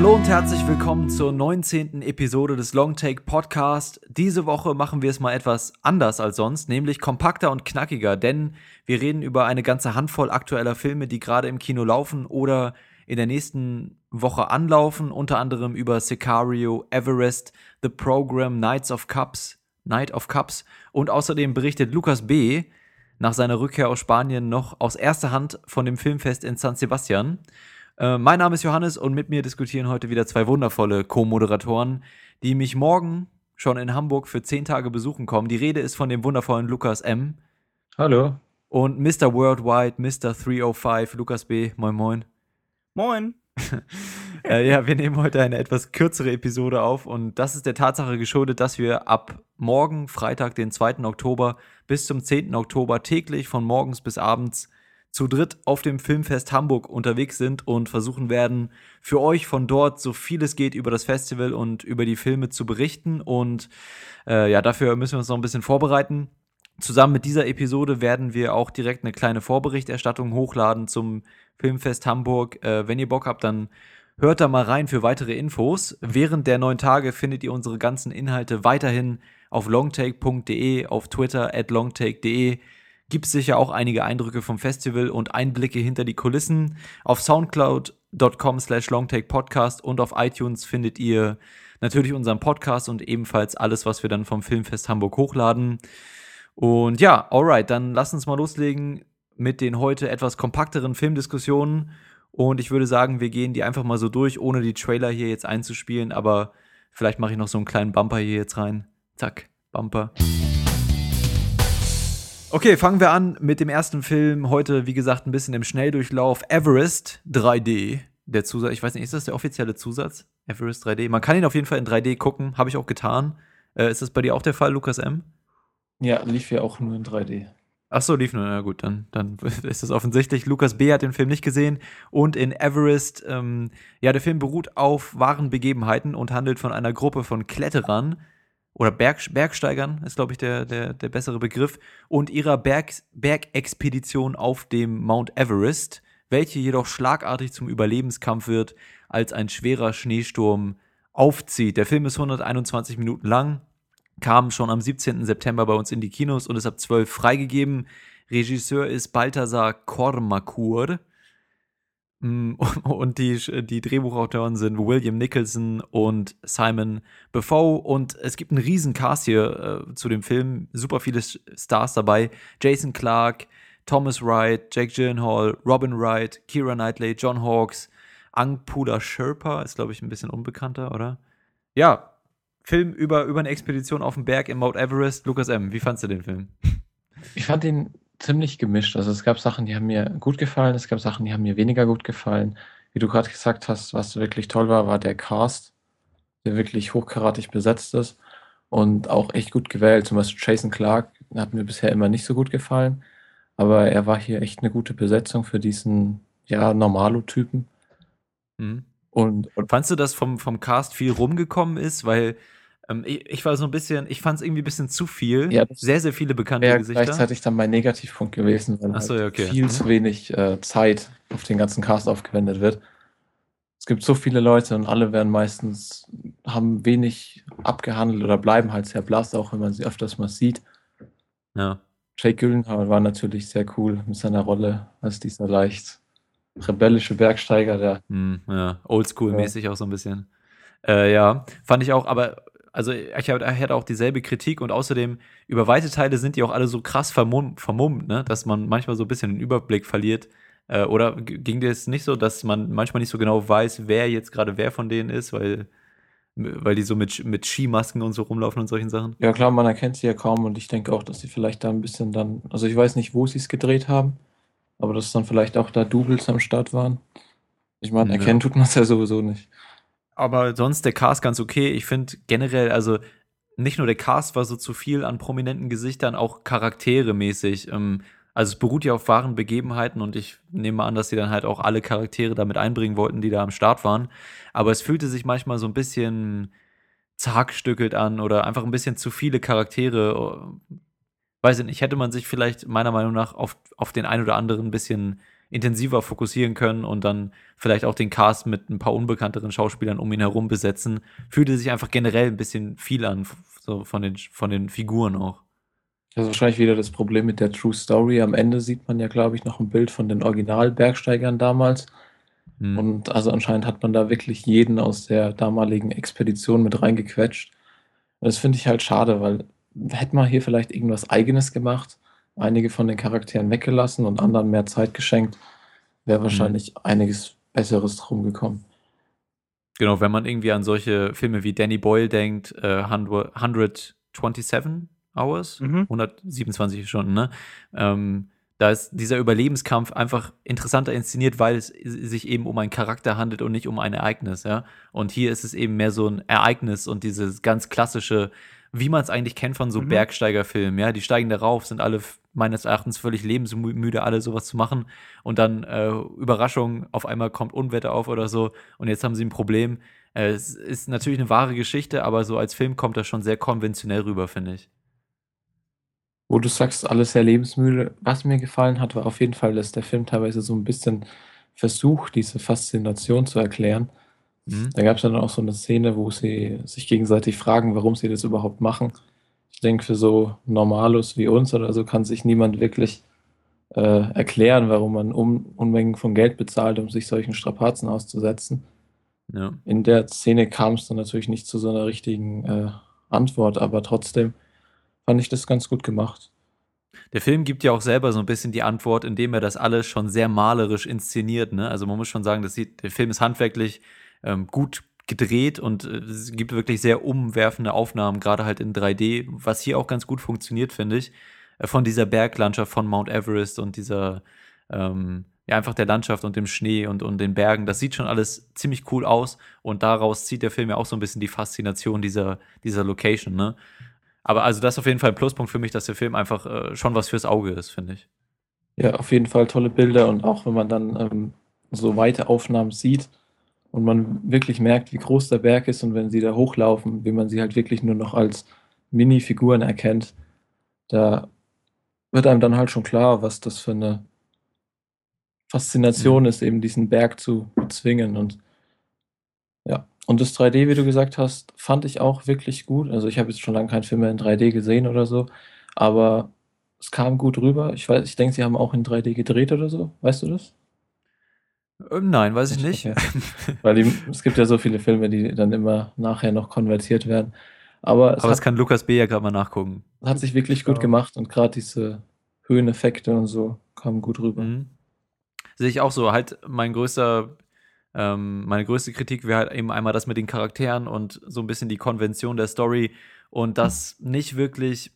Hallo und herzlich willkommen zur 19. Episode des Longtake Podcast. Diese Woche machen wir es mal etwas anders als sonst, nämlich kompakter und knackiger, denn wir reden über eine ganze Handvoll aktueller Filme, die gerade im Kino laufen oder in der nächsten Woche anlaufen, unter anderem über Sicario, Everest, The Program, Knights of Cups, Night of Cups und außerdem berichtet Lukas B. nach seiner Rückkehr aus Spanien noch aus erster Hand von dem Filmfest in San Sebastian. Äh, mein Name ist Johannes und mit mir diskutieren heute wieder zwei wundervolle Co-Moderatoren, die mich morgen schon in Hamburg für zehn Tage besuchen kommen. Die Rede ist von dem wundervollen Lukas M. Hallo. Und Mr. Worldwide, Mr. 305, Lukas B. Moin, moin. Moin. äh, ja, wir nehmen heute eine etwas kürzere Episode auf und das ist der Tatsache geschuldet, dass wir ab morgen, Freitag, den 2. Oktober, bis zum 10. Oktober täglich von morgens bis abends zu dritt auf dem Filmfest Hamburg unterwegs sind und versuchen werden, für euch von dort so viel es geht über das Festival und über die Filme zu berichten. Und äh, ja, dafür müssen wir uns noch ein bisschen vorbereiten. Zusammen mit dieser Episode werden wir auch direkt eine kleine Vorberichterstattung hochladen zum Filmfest Hamburg. Äh, wenn ihr Bock habt, dann hört da mal rein für weitere Infos. Während der neun Tage findet ihr unsere ganzen Inhalte weiterhin auf longtake.de, auf Twitter at longtake.de gibt es sicher auch einige Eindrücke vom Festival und Einblicke hinter die Kulissen. Auf soundcloud.com slash longtakepodcast und auf iTunes findet ihr natürlich unseren Podcast und ebenfalls alles, was wir dann vom Filmfest Hamburg hochladen. Und ja, alright, dann lass uns mal loslegen mit den heute etwas kompakteren Filmdiskussionen. Und ich würde sagen, wir gehen die einfach mal so durch, ohne die Trailer hier jetzt einzuspielen. Aber vielleicht mache ich noch so einen kleinen Bumper hier jetzt rein. Zack, Bumper. Okay, fangen wir an mit dem ersten Film. Heute, wie gesagt, ein bisschen im Schnelldurchlauf. Everest 3D. Der Zusatz, ich weiß nicht, ist das der offizielle Zusatz? Everest 3D. Man kann ihn auf jeden Fall in 3D gucken, habe ich auch getan. Äh, ist das bei dir auch der Fall, Lukas M? Ja, lief ja auch nur in 3D. Ach so, lief nur. Na gut, dann, dann ist das offensichtlich. Lukas B. hat den Film nicht gesehen. Und in Everest, ähm, ja, der Film beruht auf wahren Begebenheiten und handelt von einer Gruppe von Kletterern, oder Berg, Bergsteigern ist, glaube ich, der, der, der bessere Begriff, und ihrer Berg, Bergexpedition auf dem Mount Everest, welche jedoch schlagartig zum Überlebenskampf wird, als ein schwerer Schneesturm aufzieht. Der Film ist 121 Minuten lang, kam schon am 17. September bei uns in die Kinos und ist ab 12 freigegeben. Regisseur ist Balthasar Kormakur. Mm, und die, die Drehbuchautoren sind William Nicholson und Simon Buffo. Und es gibt einen riesen Cast hier äh, zu dem Film. Super viele Stars dabei. Jason Clark, Thomas Wright, Jake Gyllenhaal, Robin Wright, Kira Knightley, John Hawkes, Angpula Sherpa. Ist, glaube ich, ein bisschen unbekannter, oder? Ja, Film über, über eine Expedition auf dem Berg im Mount Everest. Lukas M., wie fandst du den Film? Ich fand den ziemlich gemischt. Also es gab Sachen, die haben mir gut gefallen, es gab Sachen, die haben mir weniger gut gefallen. Wie du gerade gesagt hast, was wirklich toll war, war der Cast, der wirklich hochkaratig besetzt ist und auch echt gut gewählt. Zum Beispiel Jason Clark hat mir bisher immer nicht so gut gefallen, aber er war hier echt eine gute Besetzung für diesen, ja, Normalo-Typen. Mhm. Und, und fandst du, dass vom, vom Cast viel rumgekommen ist? Weil ähm, ich, ich, war so ein bisschen, ich fand es irgendwie ein bisschen zu viel. Ja, sehr, sehr viele bekannte wäre Gesichter. gleichzeitig dann mein Negativpunkt gewesen, weil so, halt okay. viel mhm. zu wenig äh, Zeit auf den ganzen Cast aufgewendet wird. Es gibt so viele Leute und alle werden meistens, haben wenig abgehandelt oder bleiben halt sehr blass, auch wenn man sie öfters mal sieht. Ja. Jake Gyllenhaal war natürlich sehr cool mit seiner Rolle als dieser leicht rebellische Bergsteiger, der. Mm, ja, oldschool-mäßig ja. auch so ein bisschen. Äh, ja, fand ich auch, aber also ich hatte auch dieselbe Kritik und außerdem über weite Teile sind die auch alle so krass vermummt, vermummt ne? dass man manchmal so ein bisschen den Überblick verliert. Äh, oder ging dir es nicht so, dass man manchmal nicht so genau weiß, wer jetzt gerade wer von denen ist, weil, weil die so mit, mit Skimasken und so rumlaufen und solchen Sachen? Ja klar, man erkennt sie ja kaum und ich denke auch, dass sie vielleicht da ein bisschen dann, also ich weiß nicht, wo sie es gedreht haben, aber dass dann vielleicht auch da Doubles am Start waren. Ich meine, erkennen ja. tut man es ja sowieso nicht aber sonst der Cast ganz okay. Ich finde generell, also nicht nur der Cast war so zu viel an prominenten Gesichtern, auch Charaktere mäßig. Ähm, also es beruht ja auf wahren Begebenheiten und ich nehme an, dass sie dann halt auch alle Charaktere damit einbringen wollten, die da am Start waren. Aber es fühlte sich manchmal so ein bisschen zagstückelt an oder einfach ein bisschen zu viele Charaktere. Weiß ich nicht, hätte man sich vielleicht meiner Meinung nach auf, auf den einen oder anderen ein bisschen intensiver fokussieren können und dann vielleicht auch den Cast mit ein paar unbekannteren Schauspielern um ihn herum besetzen. Fühlte sich einfach generell ein bisschen viel an, so von den, von den Figuren auch. Das ist wahrscheinlich wieder das Problem mit der True Story. Am Ende sieht man ja, glaube ich, noch ein Bild von den Original-Bergsteigern damals. Hm. Und also anscheinend hat man da wirklich jeden aus der damaligen Expedition mit reingequetscht. Und das finde ich halt schade, weil hätte man hier vielleicht irgendwas Eigenes gemacht, einige von den Charakteren weggelassen und anderen mehr Zeit geschenkt, wäre mhm. wahrscheinlich mhm. einiges Besseres drum gekommen. Genau, wenn man irgendwie an solche Filme wie Danny Boyle denkt, äh, 127 Hours, mhm. 127 Stunden, ne? Ähm, da ist dieser Überlebenskampf einfach interessanter inszeniert, weil es sich eben um einen Charakter handelt und nicht um ein Ereignis, ja. Und hier ist es eben mehr so ein Ereignis und dieses ganz klassische, wie man es eigentlich kennt von so mhm. Bergsteigerfilmen, ja. Die steigen darauf, sind alle meines Erachtens völlig lebensmüde, alle sowas zu machen. Und dann äh, Überraschung, auf einmal kommt Unwetter auf oder so und jetzt haben sie ein Problem. Äh, es ist natürlich eine wahre Geschichte, aber so als Film kommt das schon sehr konventionell rüber, finde ich. Wo du sagst, alles sehr lebensmüde. Was mir gefallen hat, war auf jeden Fall, dass der Film teilweise so ein bisschen versucht, diese Faszination zu erklären. Mhm. Da gab es dann auch so eine Szene, wo sie sich gegenseitig fragen, warum sie das überhaupt machen. Ich denke, für so Normalos wie uns oder so kann sich niemand wirklich äh, erklären, warum man um, Unmengen von Geld bezahlt, um sich solchen Strapazen auszusetzen. Ja. In der Szene kam es dann natürlich nicht zu so einer richtigen äh, Antwort, aber trotzdem fand ich das ganz gut gemacht. Der Film gibt ja auch selber so ein bisschen die Antwort, indem er das alles schon sehr malerisch inszeniert. Ne? Also man muss schon sagen, sieht, der Film ist handwerklich ähm, gut gedreht und äh, es gibt wirklich sehr umwerfende Aufnahmen, gerade halt in 3D, was hier auch ganz gut funktioniert, finde ich, äh, von dieser Berglandschaft von Mount Everest und dieser, ähm, ja, einfach der Landschaft und dem Schnee und, und den Bergen. Das sieht schon alles ziemlich cool aus und daraus zieht der Film ja auch so ein bisschen die Faszination dieser, dieser Location, ne? Aber also das ist auf jeden Fall ein Pluspunkt für mich, dass der Film einfach äh, schon was fürs Auge ist, finde ich. Ja, auf jeden Fall tolle Bilder und auch wenn man dann ähm, so weite Aufnahmen sieht und man wirklich merkt, wie groß der Berg ist und wenn sie da hochlaufen, wie man sie halt wirklich nur noch als Mini-Figuren erkennt, da wird einem dann halt schon klar, was das für eine Faszination mhm. ist, eben diesen Berg zu bezwingen und ja, und das 3D, wie du gesagt hast, fand ich auch wirklich gut. Also, ich habe jetzt schon lange keinen Film mehr in 3D gesehen oder so, aber es kam gut rüber. Ich weiß ich denke, sie haben auch in 3D gedreht oder so. Weißt du das? Ähm, nein, weiß ich nicht. Okay. Weil die, es gibt ja so viele Filme, die dann immer nachher noch konvertiert werden. Aber, es Aber das kann Lukas B. ja gerade mal nachgucken. Hat sich wirklich gut gemacht und gerade diese Höheneffekte und so kamen gut rüber. Mhm. Sehe ich auch so. Halt mein größter ähm, meine größte Kritik wäre halt eben einmal das mit den Charakteren und so ein bisschen die Konvention der Story und das nicht wirklich,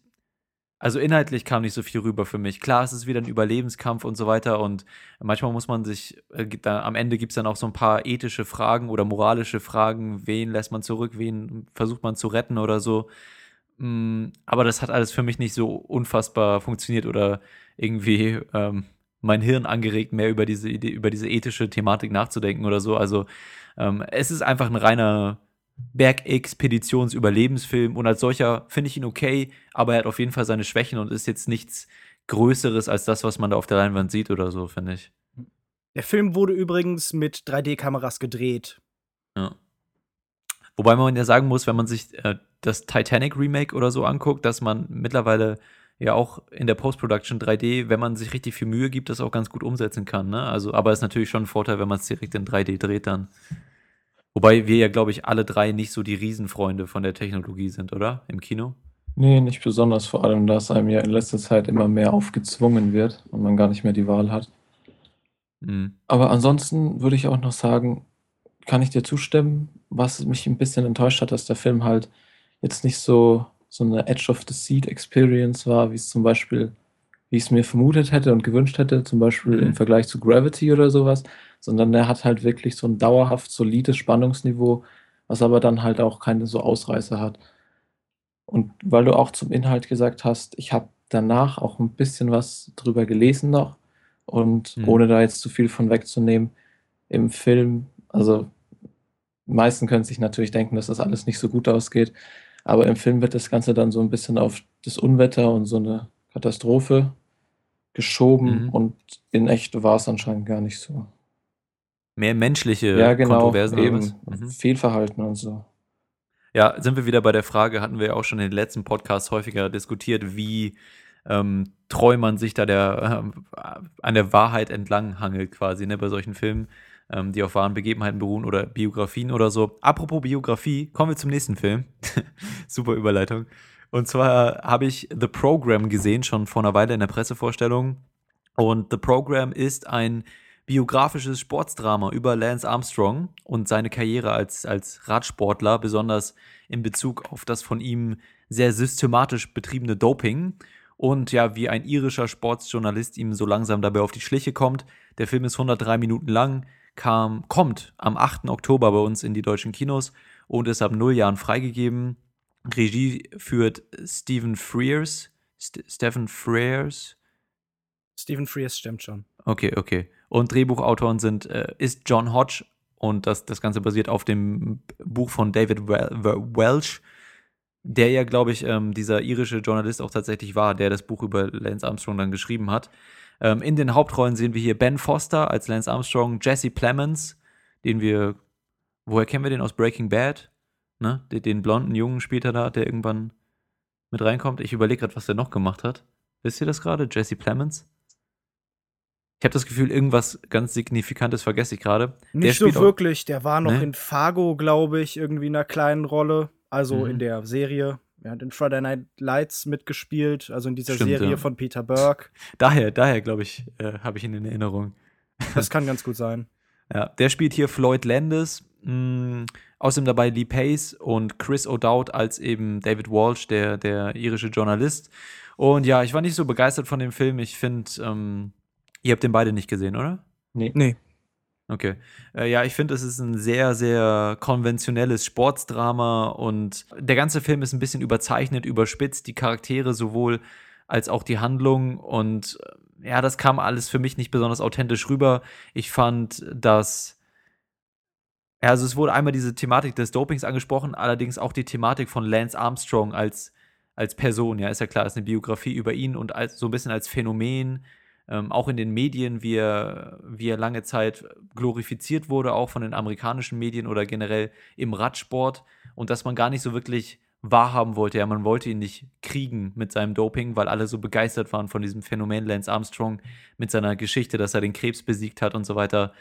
also inhaltlich kam nicht so viel rüber für mich. Klar, es ist wieder ein Überlebenskampf und so weiter und manchmal muss man sich, äh, da, am Ende gibt es dann auch so ein paar ethische Fragen oder moralische Fragen, wen lässt man zurück, wen versucht man zu retten oder so. Mm, aber das hat alles für mich nicht so unfassbar funktioniert oder irgendwie ähm, mein Hirn angeregt, mehr über diese über diese ethische Thematik nachzudenken oder so. Also ähm, es ist einfach ein reiner Bergexpeditions-Überlebensfilm und als solcher finde ich ihn okay, aber er hat auf jeden Fall seine Schwächen und ist jetzt nichts Größeres als das, was man da auf der Leinwand sieht oder so, finde ich. Der Film wurde übrigens mit 3D-Kameras gedreht. Ja. Wobei man ja sagen muss, wenn man sich äh, das Titanic Remake oder so anguckt, dass man mittlerweile ja auch in der Post-Production 3D, wenn man sich richtig viel Mühe gibt, das auch ganz gut umsetzen kann. Ne? Also, aber es ist natürlich schon ein Vorteil, wenn man es direkt in 3D dreht dann. Wobei wir ja, glaube ich, alle drei nicht so die Riesenfreunde von der Technologie sind, oder? Im Kino? Nee, nicht besonders, vor allem, dass einem ja in letzter Zeit immer mehr aufgezwungen wird und man gar nicht mehr die Wahl hat. Mhm. Aber ansonsten würde ich auch noch sagen, kann ich dir zustimmen, was mich ein bisschen enttäuscht hat, dass der Film halt jetzt nicht so so eine Edge of the Seat Experience war, wie es zum Beispiel, wie ich es mir vermutet hätte und gewünscht hätte, zum Beispiel mhm. im Vergleich zu Gravity oder sowas, sondern der hat halt wirklich so ein dauerhaft solides Spannungsniveau, was aber dann halt auch keine so Ausreißer hat. Und weil du auch zum Inhalt gesagt hast, ich habe danach auch ein bisschen was drüber gelesen noch und mhm. ohne da jetzt zu viel von wegzunehmen, im Film, also die meisten können sich natürlich denken, dass das alles nicht so gut ausgeht, aber im Film wird das Ganze dann so ein bisschen auf das Unwetter und so eine Katastrophe geschoben Mhm. und in echt war es anscheinend gar nicht so. Mehr menschliche Ja, genau, Kontroversen eben. Mhm. Fehlverhalten und so. Ja, sind wir wieder bei der Frage, hatten wir ja auch schon in den letzten Podcasts häufiger diskutiert, wie ähm, treu man sich da der, äh, an der Wahrheit entlang hangelt quasi, ne, bei solchen Filmen, ähm, die auf wahren Begebenheiten beruhen oder Biografien oder so. Apropos Biografie, kommen wir zum nächsten Film. Super Überleitung. Und zwar habe ich The Program gesehen, schon vor einer Weile in der Pressevorstellung. Und The Program ist ein biografisches Sportsdrama über Lance Armstrong und seine Karriere als, als Radsportler, besonders in Bezug auf das von ihm sehr systematisch betriebene Doping und ja, wie ein irischer Sportsjournalist ihm so langsam dabei auf die Schliche kommt. Der Film ist 103 Minuten lang, kam, kommt am 8. Oktober bei uns in die deutschen Kinos und ist ab null Jahren freigegeben. Regie führt Stephen Frears. St Stephen Frears. Stephen Frears stimmt schon. Okay, okay. Und Drehbuchautoren sind äh, ist John Hodge und das, das Ganze basiert auf dem Buch von David Wel Welsh, der ja, glaube ich, ähm, dieser irische Journalist auch tatsächlich war, der das Buch über Lance Armstrong dann geschrieben hat. Ähm, in den Hauptrollen sehen wir hier Ben Foster als Lance Armstrong, Jesse Plemons, den wir, woher kennen wir den aus Breaking Bad? Ne? Den, den blonden Jungen spielt er da, der irgendwann mit reinkommt. Ich überlege gerade, was der noch gemacht hat. Wisst ihr das gerade? Jesse Plemons? Ich habe das Gefühl, irgendwas ganz Signifikantes vergesse ich gerade. Nicht so auch- wirklich. Der war noch Nee? in Fargo, glaube ich, irgendwie in einer kleinen Rolle. Also Mhm. in der Serie. Er hat in Friday Night Lights mitgespielt, also in dieser Stimmt, Serie ja. von Peter Burke. Daher, daher glaube ich, äh, habe ich ihn in Erinnerung. Das kann ganz gut sein. Ja, der spielt hier Floyd Landis, mh, außerdem dabei Lee Pace und Chris O'Dowd als eben David Walsh, der, der irische Journalist. Und ja, ich war nicht so begeistert von dem Film. Ich finde, ähm, ihr habt den beide nicht gesehen, oder? Nee. Nee. Okay. Äh, ja, ich finde, es ist ein sehr, sehr konventionelles Sportsdrama und der ganze Film ist ein bisschen überzeichnet, überspitzt, die Charaktere sowohl als auch die Handlung und äh, ja, das kam alles für mich nicht besonders authentisch rüber. Ich fand, dass ja, also es wurde einmal diese Thematik des Dopings angesprochen, allerdings auch die Thematik von Lance Armstrong als, als Person. Ja, ist ja klar, ist eine Biografie über ihn und als, so ein bisschen als Phänomen, ähm, auch in den Medien, wie er, wie er lange Zeit glorifiziert wurde, auch von den amerikanischen Medien oder generell im Radsport und dass man gar nicht so wirklich wahrhaben wollte. Ja, man wollte ihn nicht kriegen mit seinem Doping, weil alle so begeistert waren von diesem Phänomen Lance Armstrong mit seiner Geschichte, dass er den Krebs besiegt hat und so weiter.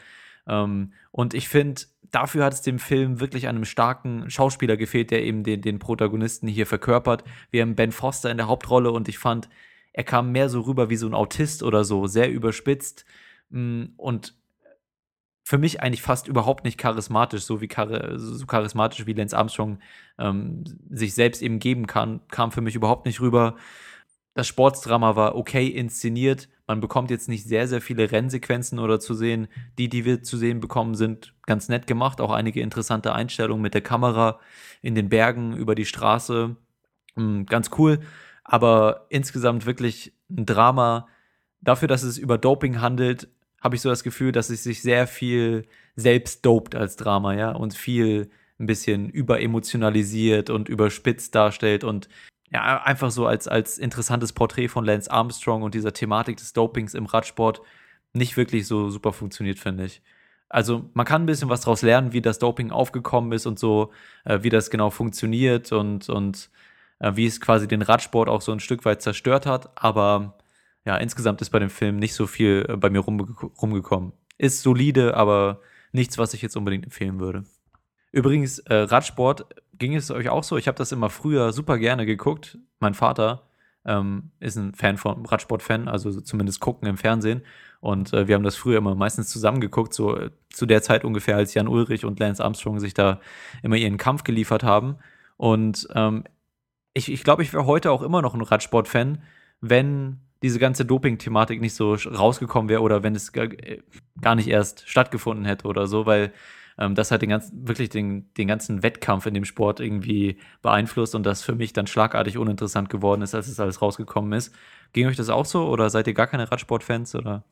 Ähm, und ich finde, dafür hat es dem Film wirklich einem starken Schauspieler gefehlt, der eben den, den Protagonisten hier verkörpert. Wir haben Ben Foster in der Hauptrolle und ich fand, er kam mehr so rüber wie so ein Autist oder so, sehr überspitzt mm, und für mich eigentlich fast überhaupt nicht charismatisch, so wie char so charismatisch wie Lance Armstrong ähm, sich selbst eben geben kann, kam für mich überhaupt nicht rüber. Das Sportsdrama war okay inszeniert. Man bekommt jetzt nicht sehr, sehr viele Rennsequenzen oder zu sehen. Die, die wir zu sehen bekommen, sind ganz nett gemacht. Auch einige interessante Einstellungen mit der Kamera in den Bergen über die Straße. Mm, Ganz cool. Aber insgesamt wirklich ein Drama. Dafür, dass es über Doping handelt, habe ich so das Gefühl, dass es sich sehr viel selbst dopt als Drama, ja, und viel ein bisschen überemotionalisiert und überspitzt darstellt und ja, einfach so als, als interessantes Porträt von Lance Armstrong und dieser Thematik des Dopings im Radsport nicht wirklich so super funktioniert, finde ich. Also man kann ein bisschen was daraus lernen, wie das Doping aufgekommen ist und so, äh, wie das genau funktioniert und, und äh, wie es quasi den Radsport auch so ein Stück weit zerstört hat. Aber ja, insgesamt ist bei dem Film nicht so viel äh, bei mir rumge rumgekommen. Ist solide, aber nichts, was ich jetzt unbedingt empfehlen würde. Übrigens, äh, Radsport, ging es euch auch so? Ich habe das immer früher super gerne geguckt. Mein Vater ähm, ist ein Fan von Radsport-Fan, also so zumindest gucken im Fernsehen. Und äh, wir haben das früher immer meistens zusammen geguckt, so äh, zu der Zeit ungefähr, als Jan Ulrich und Lance Armstrong sich da immer ihren Kampf geliefert haben. Und ähm, ich, ich glaube, ich wäre heute auch immer noch ein Radsport-Fan, wenn diese ganze Doping-Thematik nicht so rausgekommen wäre oder wenn es gar, äh, gar nicht erst stattgefunden hätte oder so, weil ähm, das hat den ganzen, wirklich den, den ganzen Wettkampf in dem Sport irgendwie beeinflusst und das für mich dann schlagartig uninteressant geworden ist, als es alles rausgekommen ist. Ging euch das auch so oder seid ihr gar keine Radsport-Fans oder?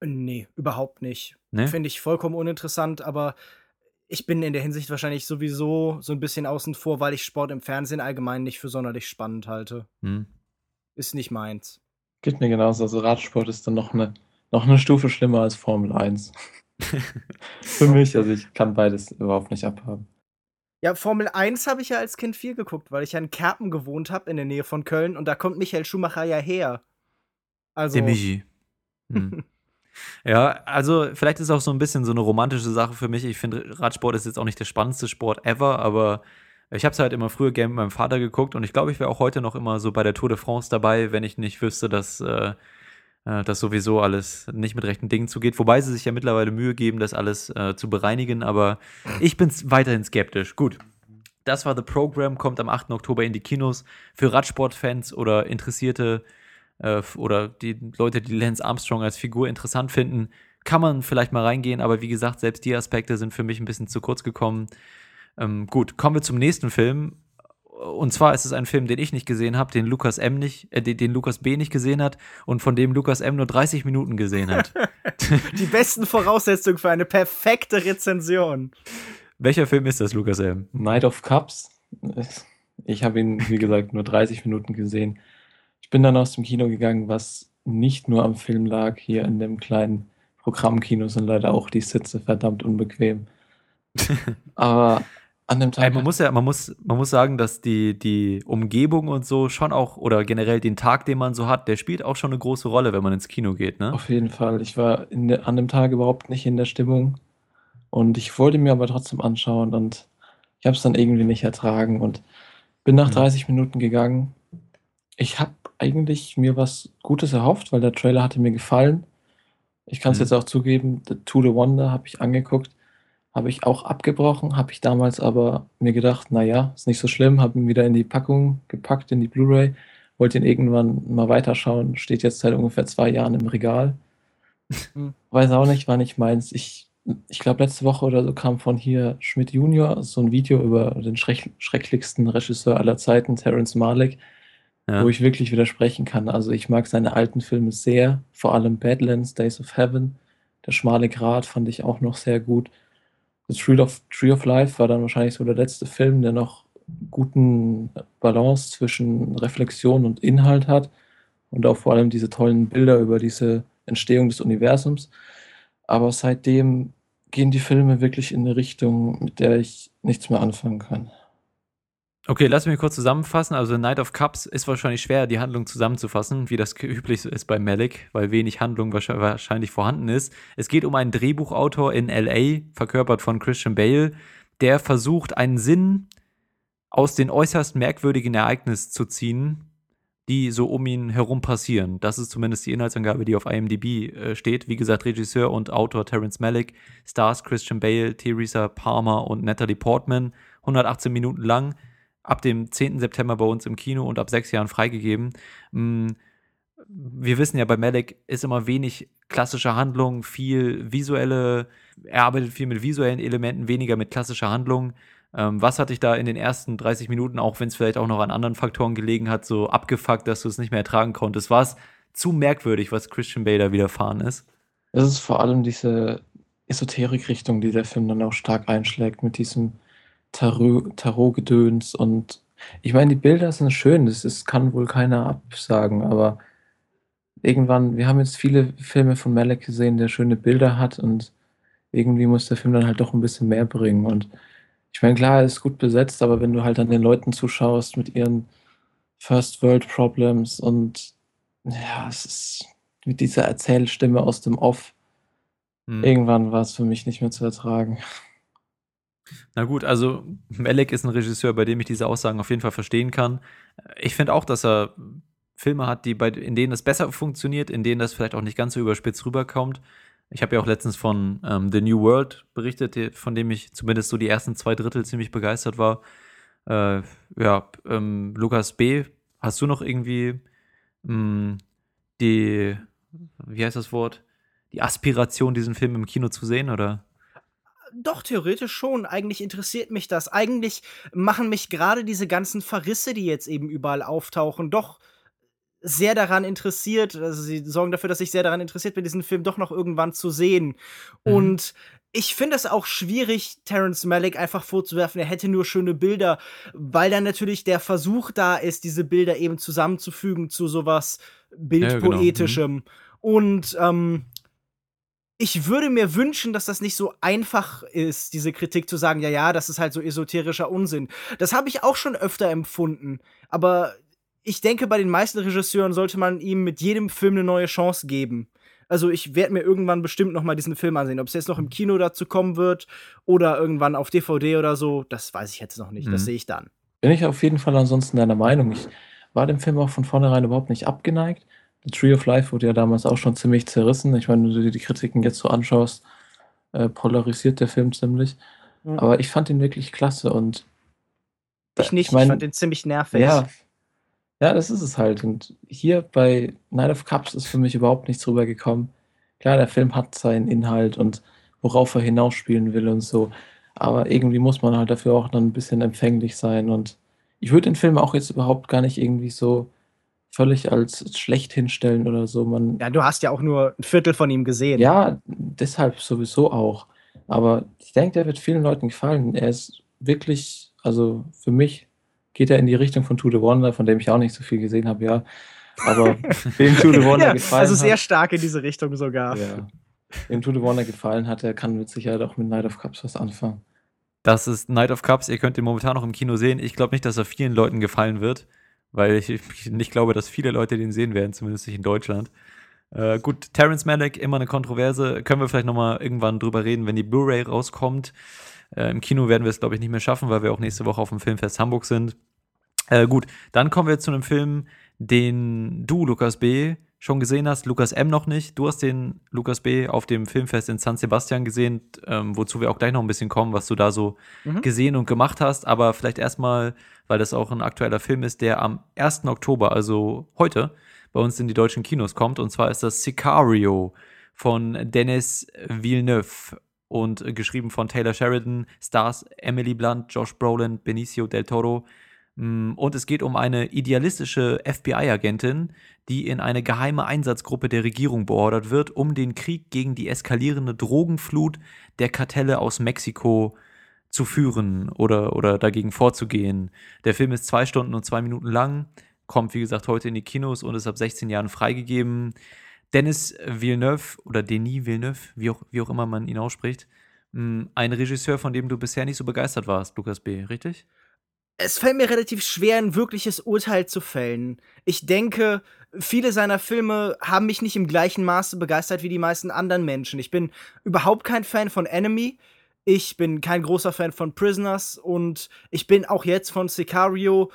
Nee, überhaupt nicht. Ne? Finde ich vollkommen uninteressant, aber ich bin in der Hinsicht wahrscheinlich sowieso so ein bisschen außen vor, weil ich Sport im Fernsehen allgemein nicht für sonderlich spannend halte. Hm. Ist nicht meins. Geht mir genauso. Also Radsport ist dann noch eine, noch eine Stufe schlimmer als Formel 1. Für mich, also ich kann beides überhaupt nicht abhaben. Ja, Formel 1 habe ich ja als Kind viel geguckt, weil ich ja in Kerpen gewohnt habe, in der Nähe von Köln. Und da kommt Michael Schumacher ja her. Also. Der Michi. Hm. ja, also vielleicht ist es auch so ein bisschen so eine romantische Sache für mich. Ich finde, Radsport ist jetzt auch nicht der spannendste Sport ever, aber ich habe es halt immer früher gerne mit meinem Vater geguckt und ich glaube, ich wäre auch heute noch immer so bei der Tour de France dabei, wenn ich nicht wüsste, dass äh, äh, das sowieso alles nicht mit rechten Dingen zugeht. Wobei sie sich ja mittlerweile Mühe geben, das alles äh, zu bereinigen, aber ich bin weiterhin skeptisch. Gut. Das war The Program, kommt am 8. Oktober in die Kinos. Für Radsportfans oder Interessierte äh, oder die Leute, die Lance Armstrong als Figur interessant finden, kann man vielleicht mal reingehen, aber wie gesagt, selbst die Aspekte sind für mich ein bisschen zu kurz gekommen. Ähm, gut, kommen wir zum nächsten Film. Und zwar ist es ein Film, den ich nicht gesehen habe, den Lukas M nicht, äh, den, den, Lukas B nicht gesehen hat und von dem Lukas M nur 30 Minuten gesehen hat. Die besten Voraussetzungen für eine perfekte Rezension. Welcher Film ist das, Lukas M? Night of Cups. Ich habe ihn, wie gesagt, nur 30 Minuten gesehen. Ich bin dann aus dem Kino gegangen, was nicht nur am Film lag, hier in dem kleinen Programmkino sind leider auch die Sitze verdammt unbequem. Aber an dem Tag. Ey, man muss ja, man muss, man muss sagen, dass die, die Umgebung und so schon auch, oder generell den Tag, den man so hat, der spielt auch schon eine große Rolle, wenn man ins Kino geht, ne? Auf jeden Fall. Ich war de, an dem Tag überhaupt nicht in der Stimmung. Und ich wollte mir aber trotzdem anschauen und ich habe es dann irgendwie nicht ertragen und bin nach 30 mhm. Minuten gegangen. Ich habe eigentlich mir was Gutes erhofft, weil der Trailer hatte mir gefallen. Ich kann es mhm. jetzt auch zugeben, The To the Wonder habe ich angeguckt habe ich auch abgebrochen, habe ich damals aber mir gedacht, naja, ist nicht so schlimm, habe ihn wieder in die Packung gepackt, in die Blu-ray, wollte ihn irgendwann mal weiterschauen, steht jetzt seit ungefähr zwei Jahren im Regal. Hm. Weiß auch nicht, wann ich meins. Ich, ich glaube, letzte Woche oder so kam von hier Schmidt Junior so ein Video über den schreck schrecklichsten Regisseur aller Zeiten, Terence Malik, ja. wo ich wirklich widersprechen kann. Also ich mag seine alten Filme sehr, vor allem Badlands, Days of Heaven, Der schmale Grat fand ich auch noch sehr gut. The Tree of, Tree of Life war dann wahrscheinlich so der letzte Film, der noch guten Balance zwischen Reflexion und Inhalt hat und auch vor allem diese tollen Bilder über diese Entstehung des Universums. Aber seitdem gehen die Filme wirklich in eine Richtung, mit der ich nichts mehr anfangen kann. Okay, lass mich kurz zusammenfassen. Also Night of Cups ist wahrscheinlich schwer, die Handlung zusammenzufassen, wie das üblich ist bei Malik, weil wenig Handlung wahrscheinlich vorhanden ist. Es geht um einen Drehbuchautor in LA, verkörpert von Christian Bale, der versucht, einen Sinn aus den äußerst merkwürdigen Ereignissen zu ziehen, die so um ihn herum passieren. Das ist zumindest die Inhaltsangabe, die auf IMDb äh, steht. Wie gesagt, Regisseur und Autor Terence Malick, Stars Christian Bale, Theresa Palmer und Natalie Portman. 118 Minuten lang ab dem 10. September bei uns im Kino und ab sechs Jahren freigegeben. Mm, wir wissen ja, bei Malek ist immer wenig klassische Handlung, viel visuelle, er arbeitet viel mit visuellen Elementen, weniger mit klassischer Handlung. Ähm, was hat dich da in den ersten 30 Minuten, auch wenn es vielleicht auch noch an anderen Faktoren gelegen hat, so abgefuckt, dass du es nicht mehr ertragen konntest? War es zu merkwürdig, was Christian Bale da widerfahren ist? Es ist vor allem diese Esoterik-Richtung, die der Film dann auch stark einschlägt, mit diesem Tarot, Tarot-Gedöns und ich meine, die Bilder sind schön, das ist, kann wohl keiner absagen, aber irgendwann, wir haben jetzt viele Filme von Malek gesehen, der schöne Bilder hat und irgendwie muss der Film dann halt doch ein bisschen mehr bringen. Und ich meine, klar, er ist gut besetzt, aber wenn du halt an den Leuten zuschaust mit ihren First World Problems und ja, es ist mit dieser Erzählstimme aus dem Off, hm. irgendwann war es für mich nicht mehr zu ertragen. Na gut, also Melek ist ein Regisseur, bei dem ich diese Aussagen auf jeden Fall verstehen kann. Ich finde auch, dass er Filme hat, die bei, in denen das besser funktioniert, in denen das vielleicht auch nicht ganz so überspitzt rüberkommt. Ich habe ja auch letztens von ähm, The New World berichtet, von dem ich zumindest so die ersten zwei Drittel ziemlich begeistert war. Äh, ja, ähm, Lukas B., hast du noch irgendwie mh, hm, die, wie heißt das Wort, die Aspiration, diesen Film im Kino zu sehen, oder? Doch, theoretisch schon. Eigentlich interessiert mich das. Eigentlich machen mich gerade diese ganzen Verrisse, die jetzt eben überall auftauchen, doch sehr daran interessiert, also sie sorgen dafür, dass ich sehr daran interessiert bin, diesen Film doch noch irgendwann zu sehen. Mhm. Und ich finde es auch schwierig, Terence Malick einfach vorzuwerfen, er hätte nur schöne Bilder, weil dann natürlich der Versuch da ist, diese Bilder eben zusammenzufügen zu sowas bildpoetischem. Ja, genau. mhm. Und ähm, ich würde mir wünschen, dass das nicht so einfach ist, diese Kritik zu sagen, ja, ja, das ist halt so esoterischer Unsinn. Das habe ich auch schon öfter empfunden. Aber ich denke, bei den meisten Regisseuren sollte man ihm mit jedem Film eine neue Chance geben. Also ich werde mir irgendwann bestimmt noch mal diesen Film ansehen. Ob es jetzt noch im Kino dazu kommen wird oder irgendwann auf DVD oder so, das weiß ich jetzt noch nicht. Mhm. Das sehe ich dann. Bin ich auf jeden Fall ansonsten deiner Meinung. Ich war dem Film auch von vornherein überhaupt nicht abgeneigt. The Tree of Life wurde ja damals auch schon ziemlich zerrissen. Ich meine, wenn du dir die Kritiken jetzt so anschaust, äh, polarisiert der Film ziemlich. Mhm. Aber ich fand ihn wirklich klasse und ich nicht, ich, mein, ich fand ihn ziemlich nervig. Ja, ja, das ist es halt. Und hier bei Night of Cups ist für mich überhaupt nichts rübergekommen. Klar, der Film hat seinen Inhalt und worauf er hinausspielen will und so. Aber irgendwie muss man halt dafür auch dann ein bisschen empfänglich sein. Und ich würde den Film auch jetzt überhaupt gar nicht irgendwie so völlig als schlecht hinstellen oder so. Man, ja, du hast ja auch nur ein Viertel von ihm gesehen. Ja, deshalb sowieso auch. Aber ich denke, der wird vielen Leuten gefallen. Er ist wirklich, also für mich geht er in die Richtung von To the Wonder, von dem ich auch nicht so viel gesehen habe, ja. Aber wem To the Wonder ja, gefallen Also sehr stark in diese Richtung sogar. Ja. Wem To the Wonder gefallen hat, der kann mit Sicherheit auch mit Night of Cups was anfangen. Das ist Night of Cups, ihr könnt ihn momentan noch im Kino sehen. Ich glaube nicht, dass er vielen Leuten gefallen wird, weil ich, ich nicht glaube, dass viele Leute den sehen werden, zumindest nicht in Deutschland. Äh, gut, Terrence Malick, immer eine Kontroverse. Können wir vielleicht nochmal irgendwann drüber reden, wenn die Blu-ray rauskommt. Äh, Im Kino werden wir es, glaube ich, nicht mehr schaffen, weil wir auch nächste Woche auf dem Filmfest Hamburg sind. Äh, gut, dann kommen wir zu einem Film, den du, Lukas B., schon gesehen hast, Lukas M. noch nicht. Du hast den Lukas B. auf dem Filmfest in San Sebastian gesehen, ähm, wozu wir auch gleich noch ein bisschen kommen, was du da so mhm. gesehen und gemacht hast. Aber vielleicht erstmal, weil das auch ein aktueller Film ist, der am 1. Oktober, also heute, bei uns in die deutschen Kinos kommt. Und zwar ist das Sicario von Dennis Villeneuve und geschrieben von Taylor Sheridan, Stars Emily Blunt, Josh Brolin, Benicio del Toro, Mm, und es geht um eine idealistische FBI-Agentin, die in eine geheime Einsatzgruppe der Regierung beordert wird, um den Krieg gegen die eskalierende Drogenflut der Kartelle aus Mexiko zu führen oder, oder dagegen vorzugehen. Der Film ist zwei Stunden und zwei Minuten lang, kommt wie gesagt heute in die Kinos und ist ab 16 Jahren freigegeben. Dennis Villeneuve oder Denis Villeneuve, wie auch, wie auch immer man ihn ausspricht, mm, ein Regisseur, von dem du bisher nicht so begeistert warst, Lukas B., richtig? es fällt mir relativ schwer, ein wirkliches Urteil zu fällen. Ich denke, viele seiner Filme haben mich nicht im gleichen Maße begeistert wie die meisten anderen Menschen. Ich bin überhaupt kein Fan von Enemy. Ich bin kein großer Fan von Prisoners und ich bin auch jetzt von Sicario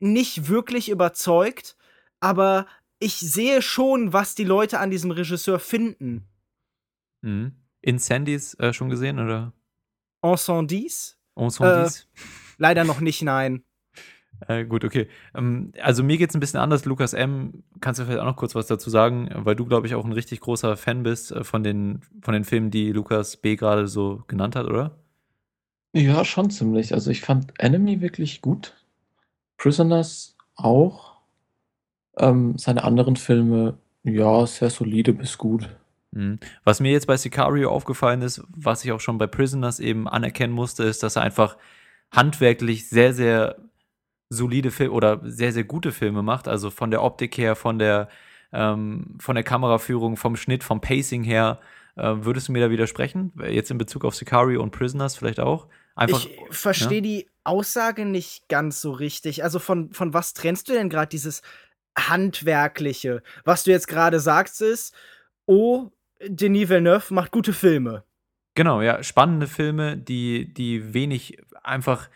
nicht wirklich überzeugt, aber ich sehe schon, was die Leute an diesem Regisseur finden. Mhm. Incendies äh, schon gesehen, oder? Encendies? Encendies? Äh, Leider noch nicht, nein. Äh, gut, okay. Ähm, also mir geht es ein bisschen anders. Lukas M., kannst du vielleicht auch noch kurz was dazu sagen, weil du, glaube ich, auch ein richtig großer Fan bist äh, von, den, von den Filmen, die Lukas B. gerade so genannt hat, oder? Ja, schon ziemlich. Also ich fand Enemy wirklich gut. Prisoners auch. Ähm, seine anderen Filme, ja, sehr solide bis gut. Mhm. Was mir jetzt bei Sicario aufgefallen ist, was ich auch schon bei Prisoners eben anerkennen musste, ist, dass er einfach handwerklich sehr, sehr solide Filme oder sehr, sehr gute Filme macht. Also von der Optik her, von der, ähm, von der Kameraführung, vom Schnitt, vom Pacing her. Äh, würdest du mir da widersprechen? Jetzt in Bezug auf Sicario und Prisoners vielleicht auch? Einfach, ich verstehe ja? die Aussage nicht ganz so richtig. Also von, von was trennst du denn gerade dieses Handwerkliche? Was du jetzt gerade sagst ist, oh, Denis Villeneuve macht gute Filme. Genau, ja, spannende Filme, die, die wenig einfach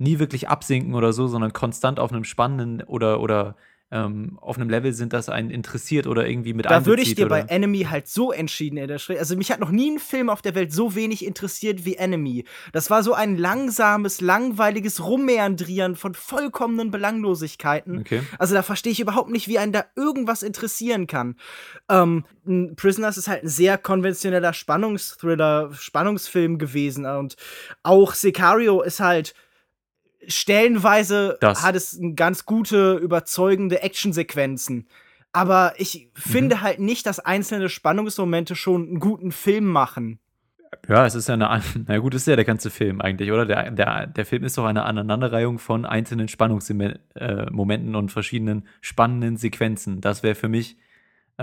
nie wirklich absinken oder so, sondern konstant auf einem spannenden oder, oder ähm, auf einem Level sind, das einen interessiert oder irgendwie mit Da würde ich dir oder? bei Enemy halt so entschieden in der Schritt. Also mich hat noch nie ein Film auf der Welt so wenig interessiert wie Enemy. Das war so ein langsames, langweiliges Rummeandrieren von vollkommenen Belanglosigkeiten. Okay. Also da verstehe ich überhaupt nicht, wie einen da irgendwas interessieren kann. Ähm, Prisoners ist halt ein sehr konventioneller Spannungsthriller, Spannungsfilm gewesen und auch Sicario ist halt stellenweise Das. hat es ganz gute, überzeugende Actionsequenzen. Aber ich finde Mhm. halt nicht, dass einzelne Spannungsmomente schon einen guten Film machen. Ja, es ist ja eine, na gut, ist ja der ganze Film eigentlich, oder? Der, der, der Film ist doch eine Aneinanderreihung von einzelnen Spannungsmomenten und verschiedenen spannenden Sequenzen. Das wäre für mich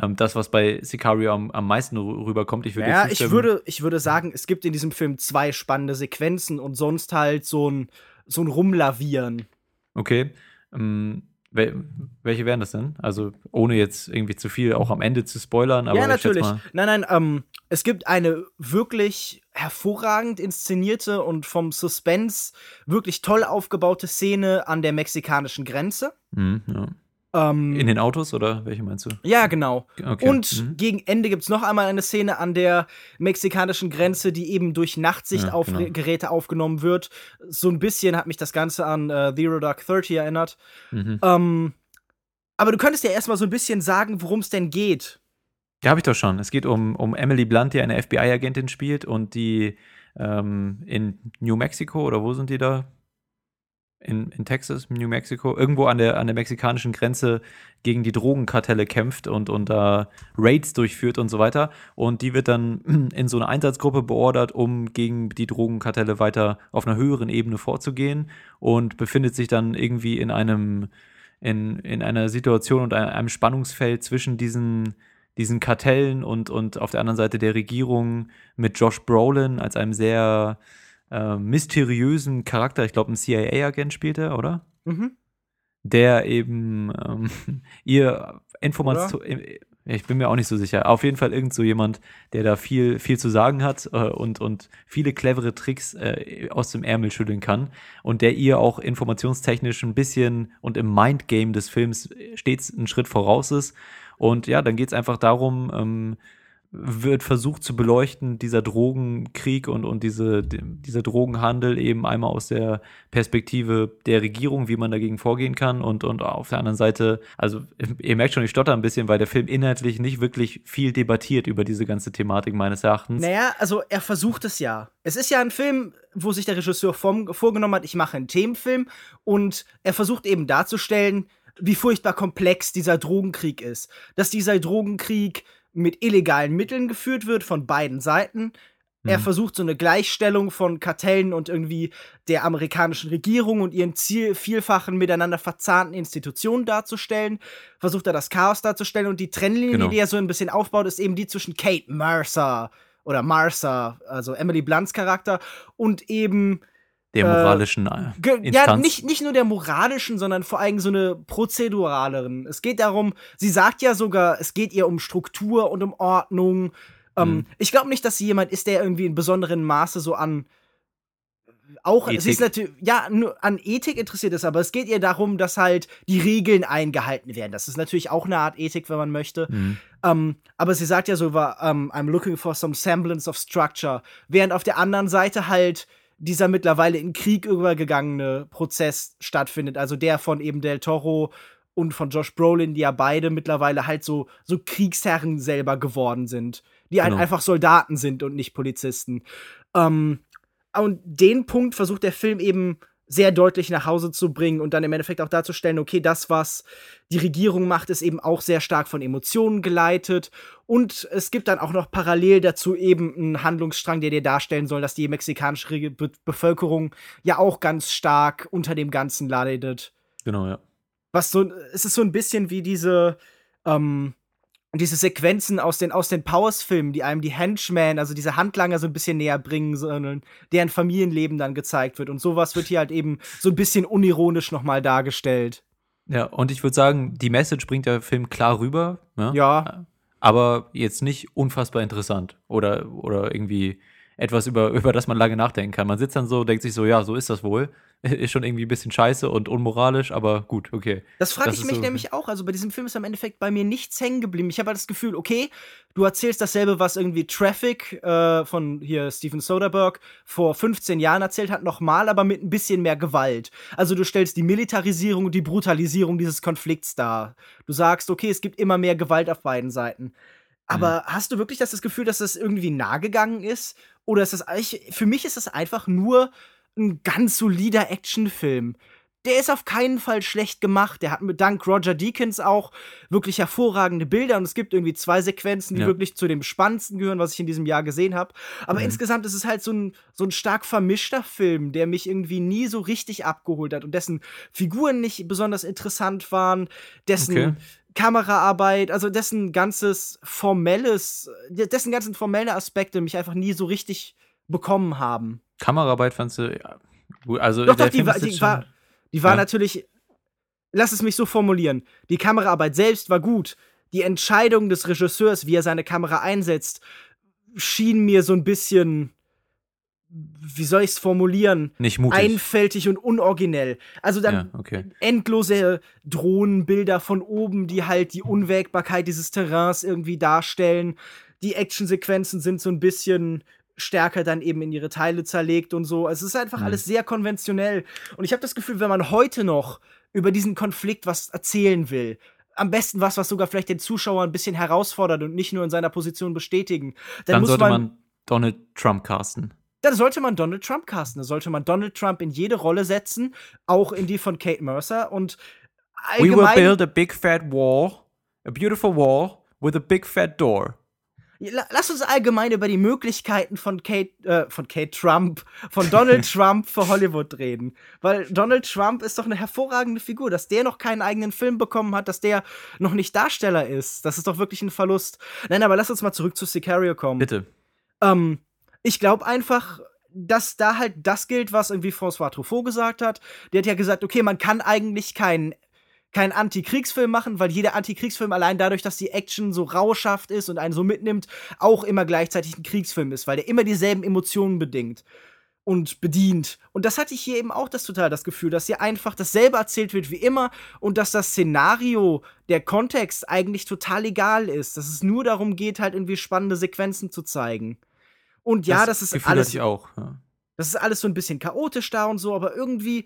ähm, das, was bei Sicario am, am meisten rü- rüberkommt. Ich würde Ja, ich würde, ich würde sagen, es gibt in diesem Film zwei spannende Sequenzen und sonst halt so ein, so ein Rumlavieren. Okay. Ähm, wel, welche wären das denn? Also, ohne jetzt irgendwie zu viel auch am Ende zu spoilern, aber ja, natürlich. Nein, nein, ähm, es gibt eine wirklich hervorragend inszenierte und vom Suspense wirklich toll aufgebaute Szene an der mexikanischen Grenze. Mhm, ja. Ähm, In den Autos oder welche meinst du? ja, genau. Okay. Und mhm. gegen Ende gibt es noch einmal eine Szene an der mexikanischen Grenze, die eben durch Ja, Nachtsichtgeräte genau. aufgenommen wird. So ein bisschen hat mich das Ganze an äh, Zero Dark Thirty erinnert. Mhm. Ähm, aber du könntest ja erstmal so ein bisschen sagen, worum es denn geht. Ja, habe ich doch schon. Es geht um, um Emily Blunt, die eine FBI-Agentin spielt und die ähm, in New Mexico oder wo sind die da? In, in Texas, New Mexico, irgendwo an der, an der mexikanischen Grenze gegen die Drogenkartelle kämpft und, und da Raids durchführt und so weiter. Und die wird dann in so eine Einsatzgruppe beordert, um gegen die Drogenkartelle weiter auf einer höheren Ebene vorzugehen und befindet sich dann irgendwie in einem, in, in einer Situation und einem einem Spannungsfeld zwischen diesen diesen Kartellen und, und auf der anderen Seite der Regierung mit Josh Brolin als einem sehr äh, mysteriösen Charakter, ich glaube, ein CIA-Agent spielt er, oder? Mhm. Der eben ähm, ihr Information. Ich bin mir auch nicht so sicher. Auf jeden Fall irgend so jemand, der da viel, viel zu sagen hat äh, und, und viele clevere Tricks äh, aus dem Ärmel schütteln kann und der ihr auch informationstechnisch ein bisschen und im Mindgame des Films stets einen Schritt voraus ist. Und ja, dann geht es einfach darum, ähm, wird versucht zu beleuchten, dieser Drogenkrieg und, und diese, die, dieser Drogenhandel eben einmal aus der Perspektive der Regierung, wie man dagegen vorgehen kann und, und auf der anderen Seite, also ihr merkt schon, ich stotter ein bisschen, weil der Film inhaltlich nicht wirklich viel debattiert über diese ganze Thematik meines Erachtens. Naja, also er versucht es ja. Es ist ja ein Film, wo sich der Regisseur vom, vorgenommen hat, ich mache einen Themenfilm und er versucht eben darzustellen, wie furchtbar komplex dieser Drogenkrieg ist. Dass dieser Drogenkrieg mit illegalen Mitteln geführt wird von beiden Seiten. Er Mhm. versucht so eine Gleichstellung von Kartellen und irgendwie der amerikanischen Regierung und ihren Ziel vielfachen miteinander verzahnten Institutionen darzustellen. Versucht er das Chaos darzustellen und die Trennlinie, Genau. die er so ein bisschen aufbaut, ist eben die zwischen Kate Mercer oder Martha, also Emily Blunts Charakter und eben der äh, moralischen äh, Instanz. Ja, nicht, nicht nur der moralischen, sondern vor allem so eine prozeduraleren. Es geht darum, sie sagt ja sogar, es geht ihr um Struktur und um Ordnung. Ähm, Mhm. Ich glaube nicht, dass sie jemand ist, der irgendwie in besonderem Maße so an auch, sie ist Ethik. natürlich, ja, nur an Ethik interessiert ist, aber es geht ihr darum, dass halt die Regeln eingehalten werden. Das ist natürlich auch eine Art Ethik, wenn man möchte. Mhm. Ähm, aber sie sagt ja so, war, ähm, I'm looking for some semblance of structure. Während auf der anderen Seite halt dieser mittlerweile in Krieg übergegangene Prozess stattfindet. Also der von eben Del Toro und von Josh Brolin, die ja beide mittlerweile halt so, so Kriegsherren selber geworden sind. Die halt Genau. einfach Soldaten sind und nicht Polizisten. Ähm, und den Punkt versucht der Film eben sehr deutlich nach Hause zu bringen und dann im Endeffekt auch darzustellen, okay, das, was die Regierung macht, ist eben auch sehr stark von Emotionen geleitet. Und es gibt dann auch noch parallel dazu eben einen Handlungsstrang, der dir darstellen soll, dass die mexikanische Be Bevölkerung ja auch ganz stark unter dem Ganzen leidet. Genau, ja. Was so, es ist so ein bisschen wie diese, ähm, diese Sequenzen aus den, aus den Powers-Filmen, die einem die Henchmen, also diese Handlanger so ein bisschen näher bringen, sondern deren Familienleben dann gezeigt wird. Und sowas wird hier halt eben so ein bisschen unironisch nochmal dargestellt. Ja, und ich würde sagen, die Message bringt der Film klar rüber. Ja. Ja. Aber jetzt nicht unfassbar interessant oder, oder irgendwie etwas, über, über das man lange nachdenken kann. Man sitzt dann so, denkt sich so, ja, so ist das wohl. Ist schon irgendwie ein bisschen scheiße und unmoralisch, aber gut, okay. Das frage ich mich so- nämlich auch. Also bei diesem Film ist am Endeffekt bei mir nichts hängen geblieben. Ich habe halt das Gefühl, okay, du erzählst dasselbe, was irgendwie Traffic äh, von hier Steven Soderbergh vor 15 Jahren erzählt hat, nochmal, aber mit ein bisschen mehr Gewalt. Also du stellst die Militarisierung und die Brutalisierung dieses Konflikts dar. Du sagst, okay, es gibt immer mehr Gewalt auf beiden Seiten. Aber hast du wirklich das, das Gefühl, dass das irgendwie nah gegangen ist? Oder ist das eigentlich, für mich ist das einfach nur ein ganz solider Actionfilm der ist auf keinen Fall schlecht gemacht. Der hat mit dank Roger Deakins auch wirklich hervorragende Bilder und es gibt irgendwie zwei Sequenzen, die ja. wirklich zu dem spannendsten gehören, was ich in diesem Jahr gesehen habe. Aber mhm. insgesamt ist es halt so ein, so ein stark vermischter Film, der mich irgendwie nie so richtig abgeholt hat und dessen Figuren nicht besonders interessant waren, dessen okay. Kameraarbeit, also dessen ganzes formelles, dessen ganzen formelle Aspekte mich einfach nie so richtig bekommen haben. Kameraarbeit fandst du, ja, also doch, doch, die, war, die war, die war ja. natürlich, lass es mich so formulieren, die Kameraarbeit selbst war gut. Die Entscheidung des Regisseurs, wie er seine Kamera einsetzt, schien mir so ein bisschen, wie soll ich es formulieren? Nicht mutig. Einfältig und unoriginell. Also dann ja, okay. endlose Drohnenbilder von oben, die halt die Unwägbarkeit dieses Terrains irgendwie darstellen. Die Actionsequenzen sind so ein bisschen stärker dann eben in ihre Teile zerlegt und so. Also es ist einfach mhm. alles sehr konventionell. Und ich habe das Gefühl, wenn man heute noch über diesen Konflikt was erzählen will, am besten was, was sogar vielleicht den Zuschauer ein bisschen herausfordert und nicht nur in seiner Position bestätigen, dann, dann muss sollte man, man Donald Trump casten. Dann sollte man Donald Trump casten. Dann sollte man Donald Trump in jede Rolle setzen, auch in die von Kate Mercer. Und allgemein, We will build a big fat wall, a beautiful wall with a big fat door. Lass uns allgemein über die Möglichkeiten von Kate, äh, von Kate Trump, von Donald Trump für Hollywood reden. Weil Donald Trump ist doch eine hervorragende Figur. Dass der noch keinen eigenen Film bekommen hat, dass der noch nicht Darsteller ist, das ist doch wirklich ein Verlust. Nein, aber lass uns mal zurück zu Sicario kommen. Bitte. Ähm, ich glaube einfach, dass da halt das gilt, was irgendwie François Truffaut gesagt hat. Der hat ja gesagt, okay, man kann eigentlich keinen keinen Anti-Kriegsfilm machen, weil jeder Anti-Kriegsfilm allein dadurch, dass die Action so rauschhaft ist und einen so mitnimmt, auch immer gleichzeitig ein Kriegsfilm ist, weil der immer dieselben Emotionen bedingt und bedient. Und das hatte ich hier eben auch das total das Gefühl, dass hier einfach dasselbe erzählt wird wie immer und dass das Szenario, der Kontext eigentlich total egal ist, dass es nur darum geht, halt irgendwie spannende Sequenzen zu zeigen. Und ja, das, das ist Gefühl alles hatte ich auch. Ja. Das ist alles so ein bisschen chaotisch da und so, aber irgendwie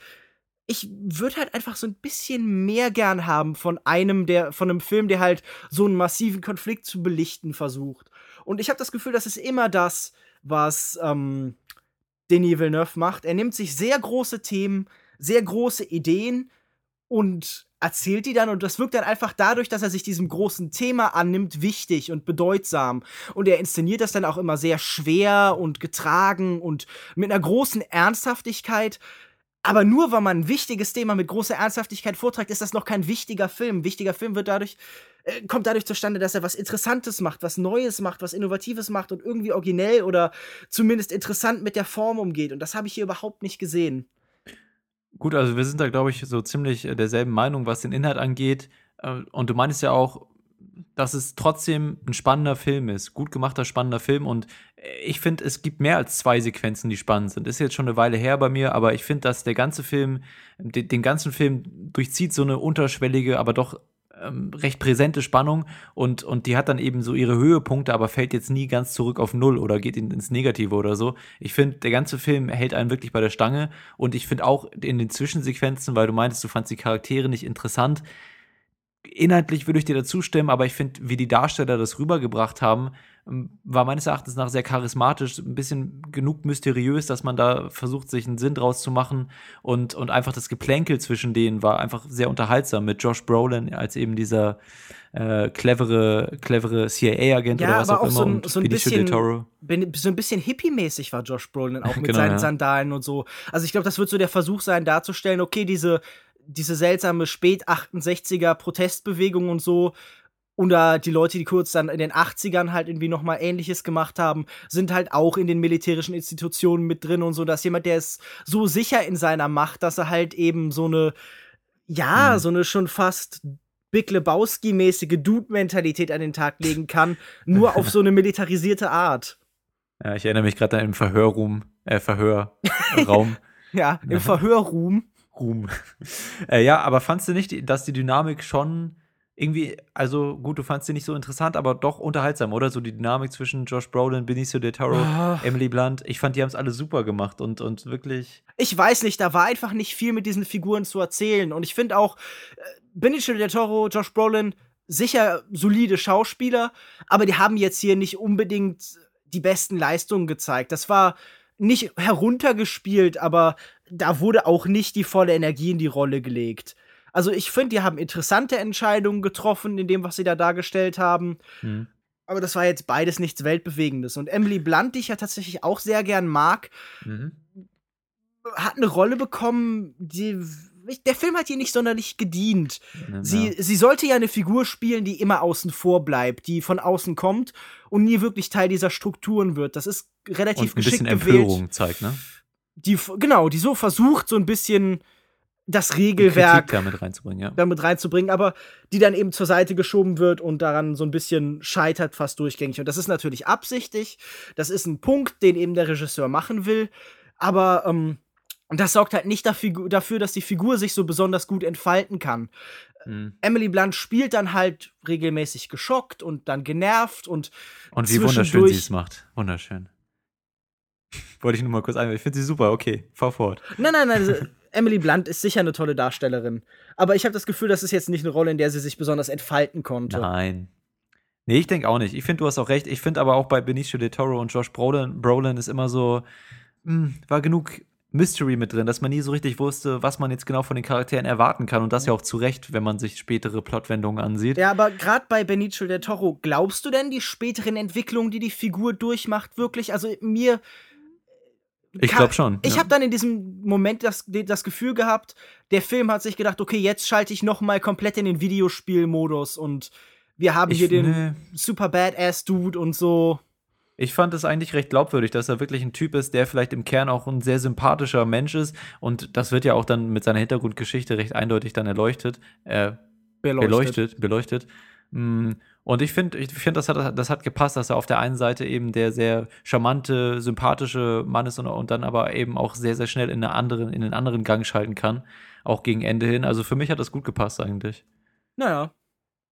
ich würde halt einfach so ein bisschen mehr gern haben von einem, der, von einem Film, der halt so einen massiven Konflikt zu belichten versucht. Und ich habe das Gefühl, das ist immer das, was ähm, Denis Villeneuve macht. Er nimmt sich sehr große Themen, sehr große Ideen und erzählt die dann und das wirkt dann einfach dadurch, dass er sich diesem großen Thema annimmt, wichtig und bedeutsam. Und er inszeniert das dann auch immer sehr schwer und getragen und mit einer großen Ernsthaftigkeit, aber nur weil man ein wichtiges Thema mit großer Ernsthaftigkeit vorträgt, ist das noch kein wichtiger Film. Ein wichtiger Film wird dadurch, äh, kommt dadurch zustande, dass er was Interessantes macht, was Neues macht, was Innovatives macht und irgendwie originell oder zumindest interessant mit der Form umgeht. Und das habe ich hier überhaupt nicht gesehen. Gut, also wir sind da, glaube ich, so ziemlich äh, derselben Meinung, was den Inhalt angeht. Äh, und du meinst ja auch, dass es trotzdem ein spannender Film ist. Gut gemachter, spannender Film. Und ich finde, es gibt mehr als zwei Sequenzen, die spannend sind. Ist jetzt schon eine Weile her bei mir, aber ich finde, dass der ganze Film, den, den, ganzen Film durchzieht so eine unterschwellige, aber doch ähm, recht präsente Spannung und, und die hat dann eben so ihre Höhepunkte, aber fällt jetzt nie ganz zurück auf Null oder geht in, ins Negative oder so. Ich finde, der ganze Film hält einen wirklich bei der Stange und ich finde auch in den Zwischensequenzen, weil du meintest, du fandst die Charaktere nicht interessant, inhaltlich würde ich dir dazu stimmen, aber ich finde, wie die Darsteller das rübergebracht haben, ähm, war meines Erachtens nach sehr charismatisch, ein bisschen genug mysteriös, dass man da versucht, sich einen Sinn draus zu machen und, und einfach das Geplänkel zwischen denen war einfach sehr unterhaltsam mit Josh Brolin als eben dieser äh, clevere, clevere CIA-Agent ja, oder was auch, auch immer. So ein, so ein bisschen, so ein bisschen hippie-mäßig war Josh Brolin auch mit genau, seinen ja. Sandalen und so. Also ich glaube, das wird so der Versuch sein, darzustellen, okay, diese diese seltsame Spät-68er Protestbewegung und so. Oder die Leute, die kurz dann in den 80ern halt irgendwie nochmal Ähnliches gemacht haben, sind halt auch in den militärischen Institutionen mit drin und so, dass jemand, der ist so sicher in seiner Macht, dass er halt eben so eine, ja, mhm. so eine schon fast Big Lebowski-mäßige Dude-Mentalität an den Tag legen kann, nur auf so eine militarisierte Art. Ja, ich erinnere mich gerade an im Verhörraum, äh, Verhörraum. ja, im Verhörraum Ruhm. äh, ja, aber fandst du nicht, dass die Dynamik schon irgendwie, also gut, du fandst sie nicht so interessant, aber doch unterhaltsam, oder? So die Dynamik zwischen Josh Brolin, Benicio del Toro, oh. Emily Blunt. Ich fand, die haben es alle super gemacht und, und wirklich. Ich weiß nicht, da war einfach nicht viel mit diesen Figuren zu erzählen. Und ich finde auch, äh, Benicio del Toro, Josh Brolin, sicher solide Schauspieler, aber die haben jetzt hier nicht unbedingt die besten Leistungen gezeigt. Das war nicht heruntergespielt, aber da wurde auch nicht die volle Energie in die Rolle gelegt. Also ich finde, die haben interessante Entscheidungen getroffen in dem, was sie da dargestellt haben. Mhm. Aber das war jetzt beides nichts Weltbewegendes. Und Emily Blunt, die ich ja tatsächlich auch sehr gern mag, mhm. hat eine Rolle bekommen, die der Film hat ihr nicht sonderlich gedient. Ja, sie, sie sollte ja eine Figur spielen, die immer außen vor bleibt, die von außen kommt und nie wirklich Teil dieser Strukturen wird. Das ist relativ und ein geschickt bisschen gewählt. Empörung zeigt, ne? Die, genau, die so versucht, so ein bisschen das Regelwerk damit reinzubringen, ja. damit reinzubringen, aber die dann eben zur Seite geschoben wird und daran so ein bisschen scheitert fast durchgängig. Und das ist natürlich absichtlich. Das ist ein Punkt, den eben der Regisseur machen will. Aber ähm, das sorgt halt nicht dafür, dass die Figur sich so besonders gut entfalten kann. Mhm. Emily Blunt spielt dann halt regelmäßig geschockt und dann genervt und und wie wunderschön sie es macht. Wunderschön. Wollte ich nur mal kurz einwerfen. Ich finde sie super. Okay, fahr fort. Nein, nein, nein. Emily Blunt ist sicher eine tolle Darstellerin. Aber ich habe das Gefühl, das ist jetzt nicht eine Rolle, in der sie sich besonders entfalten konnte. Nein. Nee, ich denke auch nicht. Ich finde, du hast auch recht. Ich finde aber auch bei Benicio de Toro und Josh Brolin, Brolin ist immer so, mh, hm, war genug Mystery mit drin, dass man nie so richtig wusste, was man jetzt genau von den Charakteren erwarten kann. Und das ja auch zu Recht, wenn man sich spätere Plotwendungen ansieht. Ja, aber gerade bei Benicio del Toro, glaubst du denn die späteren Entwicklungen, die die Figur durchmacht, wirklich? Also mir ich glaube schon. Ich ja. habe dann in diesem Moment das, das Gefühl gehabt, der Film hat sich gedacht, okay, jetzt schalte ich noch mal komplett in den Videospielmodus und wir haben ich, hier den nee. super Badass Dude und so. Ich fand es eigentlich recht glaubwürdig, dass er wirklich ein Typ ist, der vielleicht im Kern auch ein sehr sympathischer Mensch ist. Und das wird ja auch dann mit seiner Hintergrundgeschichte recht eindeutig dann erleuchtet. Äh, beleuchtet. Beleuchtet. beleuchtet. Mm, und ich finde, ich find, das, hat, das hat gepasst, dass er auf der einen Seite eben der sehr charmante, sympathische Mann ist und, und dann aber eben auch sehr, sehr schnell in, eine anderen, in einen anderen Gang schalten kann, auch gegen Ende hin. Also für mich hat das gut gepasst eigentlich. Naja.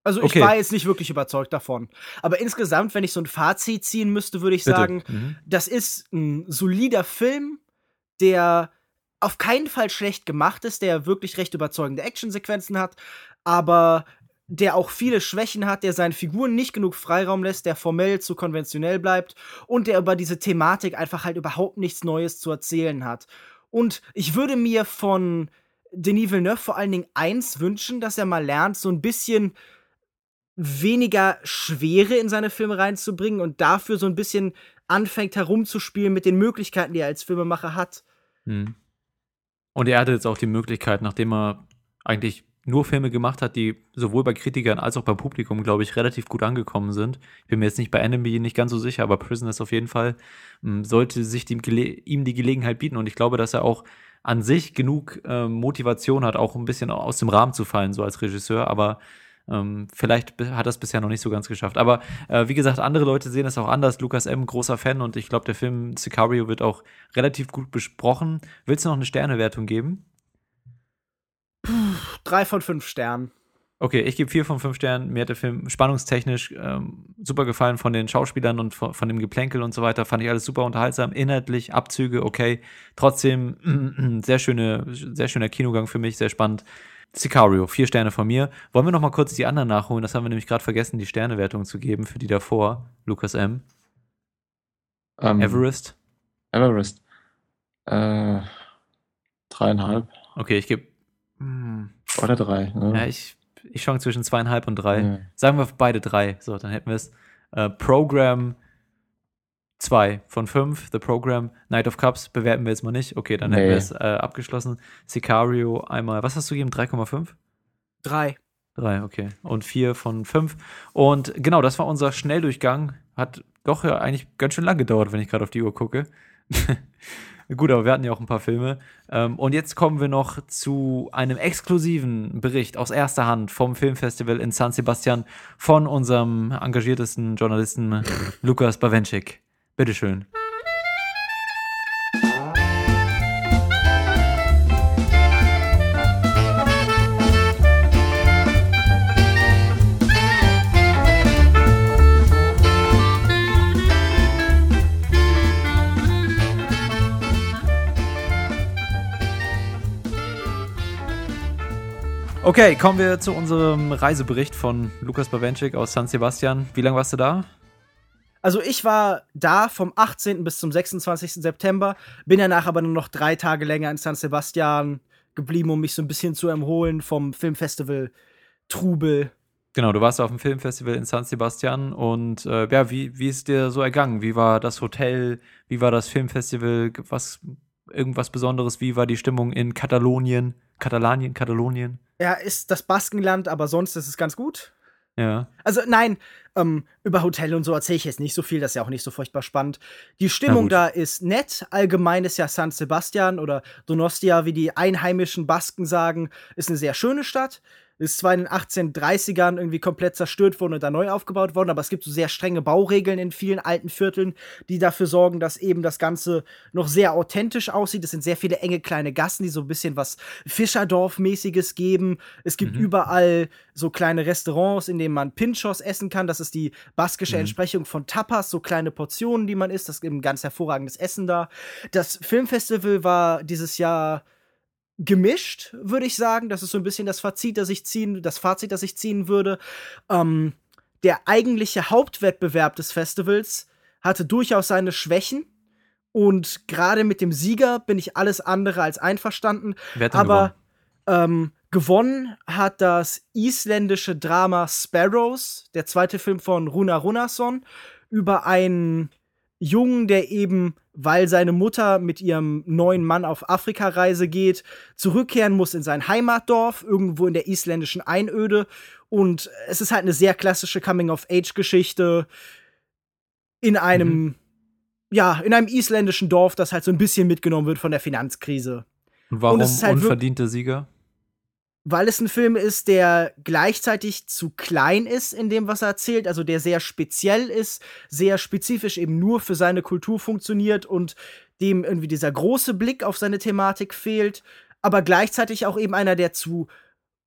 Also ich okay. war jetzt nicht wirklich überzeugt davon. Aber insgesamt, wenn ich so ein Fazit ziehen müsste, würde ich Bitte. sagen, mhm. das ist ein solider Film, der auf keinen Fall schlecht gemacht ist, der wirklich recht überzeugende Actionsequenzen hat, aber der auch viele Schwächen hat, der seinen Figuren nicht genug Freiraum lässt, der formell zu konventionell bleibt und der über diese Thematik einfach halt überhaupt nichts Neues zu erzählen hat. Und ich würde mir von Denis Villeneuve vor allen Dingen eins wünschen, dass er mal lernt, so ein bisschen weniger Schwere in seine Filme reinzubringen und dafür so ein bisschen anfängt herumzuspielen mit den Möglichkeiten, die er als Filmemacher hat. Hm. Und er hatte jetzt auch die Möglichkeit, nachdem er eigentlich nur Filme gemacht hat, die sowohl bei Kritikern als auch beim Publikum, glaube ich, relativ gut angekommen sind. Ich bin mir jetzt nicht bei Enemy nicht ganz so sicher, aber Prison ist auf jeden Fall, ähm, sollte sich die, ihm die Gelegenheit bieten. Und ich glaube, dass er auch an sich genug äh, Motivation hat, auch ein bisschen aus dem Rahmen zu fallen, so als Regisseur. Aber ähm, vielleicht hat er es bisher noch nicht so ganz geschafft. Aber äh, wie gesagt, andere Leute sehen es auch anders. Lukas M., großer Fan und ich glaube, der Film Sicario wird auch relativ gut besprochen. Willst du noch eine Sternewertung geben? Drei von fünf Sternen. Okay, ich gebe vier von fünf Sternen. Mir hat der Film spannungstechnisch ähm, super gefallen von den Schauspielern und von, von, dem Geplänkel und so weiter. Fand ich alles super unterhaltsam. Inhaltlich, Abzüge, okay. Trotzdem sehr, schöne, sehr schöner Kinogang für mich, sehr spannend. Sicario, vier Sterne von mir. Wollen wir noch mal kurz die anderen nachholen? Das haben wir nämlich gerade vergessen, die Sternewertung zu geben für die davor. Lukas M. Um, ähm, Everest. Everest. Äh, dreieinhalb. Okay, ich gebe hm. Oder drei. Ne? Ja, ich, ich schwank zwischen zweieinhalb und drei. Ja. Sagen wir beide drei. So, dann hätten wir es. Äh, Program 2 von 5, The Program, Night of Cups bewerten wir jetzt mal nicht. Okay, dann nee. hätten wir es äh, abgeschlossen. Sicario einmal, was hast du gegeben? 3,5? 3. 3, okay. Und 4 von 5. Und genau, das war unser Schnelldurchgang. Hat doch ja eigentlich ganz schön lang gedauert, wenn ich gerade auf die Uhr gucke. Gut, aber wir hatten ja auch ein paar Filme. Ähm, und jetzt kommen wir noch zu einem exklusiven Bericht aus erster Hand vom Filmfestival in San Sebastian von unserem engagiertesten Journalisten Lukas Bawenschik. Bitteschön. Okay, kommen wir zu unserem Reisebericht von Lukas Bawenschik aus San Sebastian. Wie lange warst du da? Also ich war da vom 18. bis zum 26. September, bin danach aber nur noch drei Tage länger in San Sebastian geblieben, um mich so ein bisschen zu erholen vom Filmfestival Trubel. Genau, du warst auf dem Filmfestival in San Sebastian und äh, ja, wie, wie ist dir so ergangen? Wie war das Hotel? Wie war das Filmfestival? Was, irgendwas Besonderes? Wie war die Stimmung in Katalonien? Katalanien, Katalonien? Ja, ist das Baskenland, aber sonst ist es ganz gut. Ja. Also nein, ähm, über Hotel und so erzähle ich jetzt nicht so viel, das ist ja auch nicht so furchtbar spannend. Die Stimmung da ist nett. Allgemein ist ja San Sebastian oder Donostia, wie die einheimischen Basken sagen, ist eine sehr schöne Stadt ist zwar in den 1830ern irgendwie komplett zerstört worden und dann neu aufgebaut worden, aber es gibt so sehr strenge Bauregeln in vielen alten Vierteln, die dafür sorgen, dass eben das Ganze noch sehr authentisch aussieht. Es sind sehr viele enge kleine Gassen, die so ein bisschen was Fischerdorf-mäßiges geben. Es gibt mhm. überall so kleine Restaurants, in denen man Pinchos essen kann. Das ist die baskische mhm. Entsprechung von Tapas, so kleine Portionen, die man isst. Das ist eben ganz hervorragendes Essen da. Das Filmfestival war dieses Jahr gemischt, würde ich sagen. Das ist so ein bisschen das Fazit, das ich ziehen, das Fazit, das ich ziehen würde. Ähm, der eigentliche Hauptwettbewerb des Festivals hatte durchaus seine Schwächen. Und gerade mit dem Sieger bin ich alles andere als einverstanden. Wer hat Aber gewonnen? Ähm, gewonnen hat das isländische Drama Sparrows, der zweite Film von Runa Runason, über einen Jungen, der eben, weil seine Mutter mit ihrem neuen Mann auf Afrikareise geht, zurückkehren muss in sein Heimatdorf, irgendwo in der isländischen Einöde. Und es ist halt eine sehr klassische Coming-of-Age-Geschichte in einem, mhm. ja, in einem isländischen Dorf, das halt so ein bisschen mitgenommen wird von der Finanzkrise. Und warum Und halt unverdiente Sieger? Weil es ein Film ist, der gleichzeitig zu klein ist in dem, was er erzählt, also der sehr speziell ist, sehr spezifisch eben nur für seine Kultur funktioniert und dem irgendwie dieser große Blick auf seine Thematik fehlt, aber gleichzeitig auch eben einer, der zu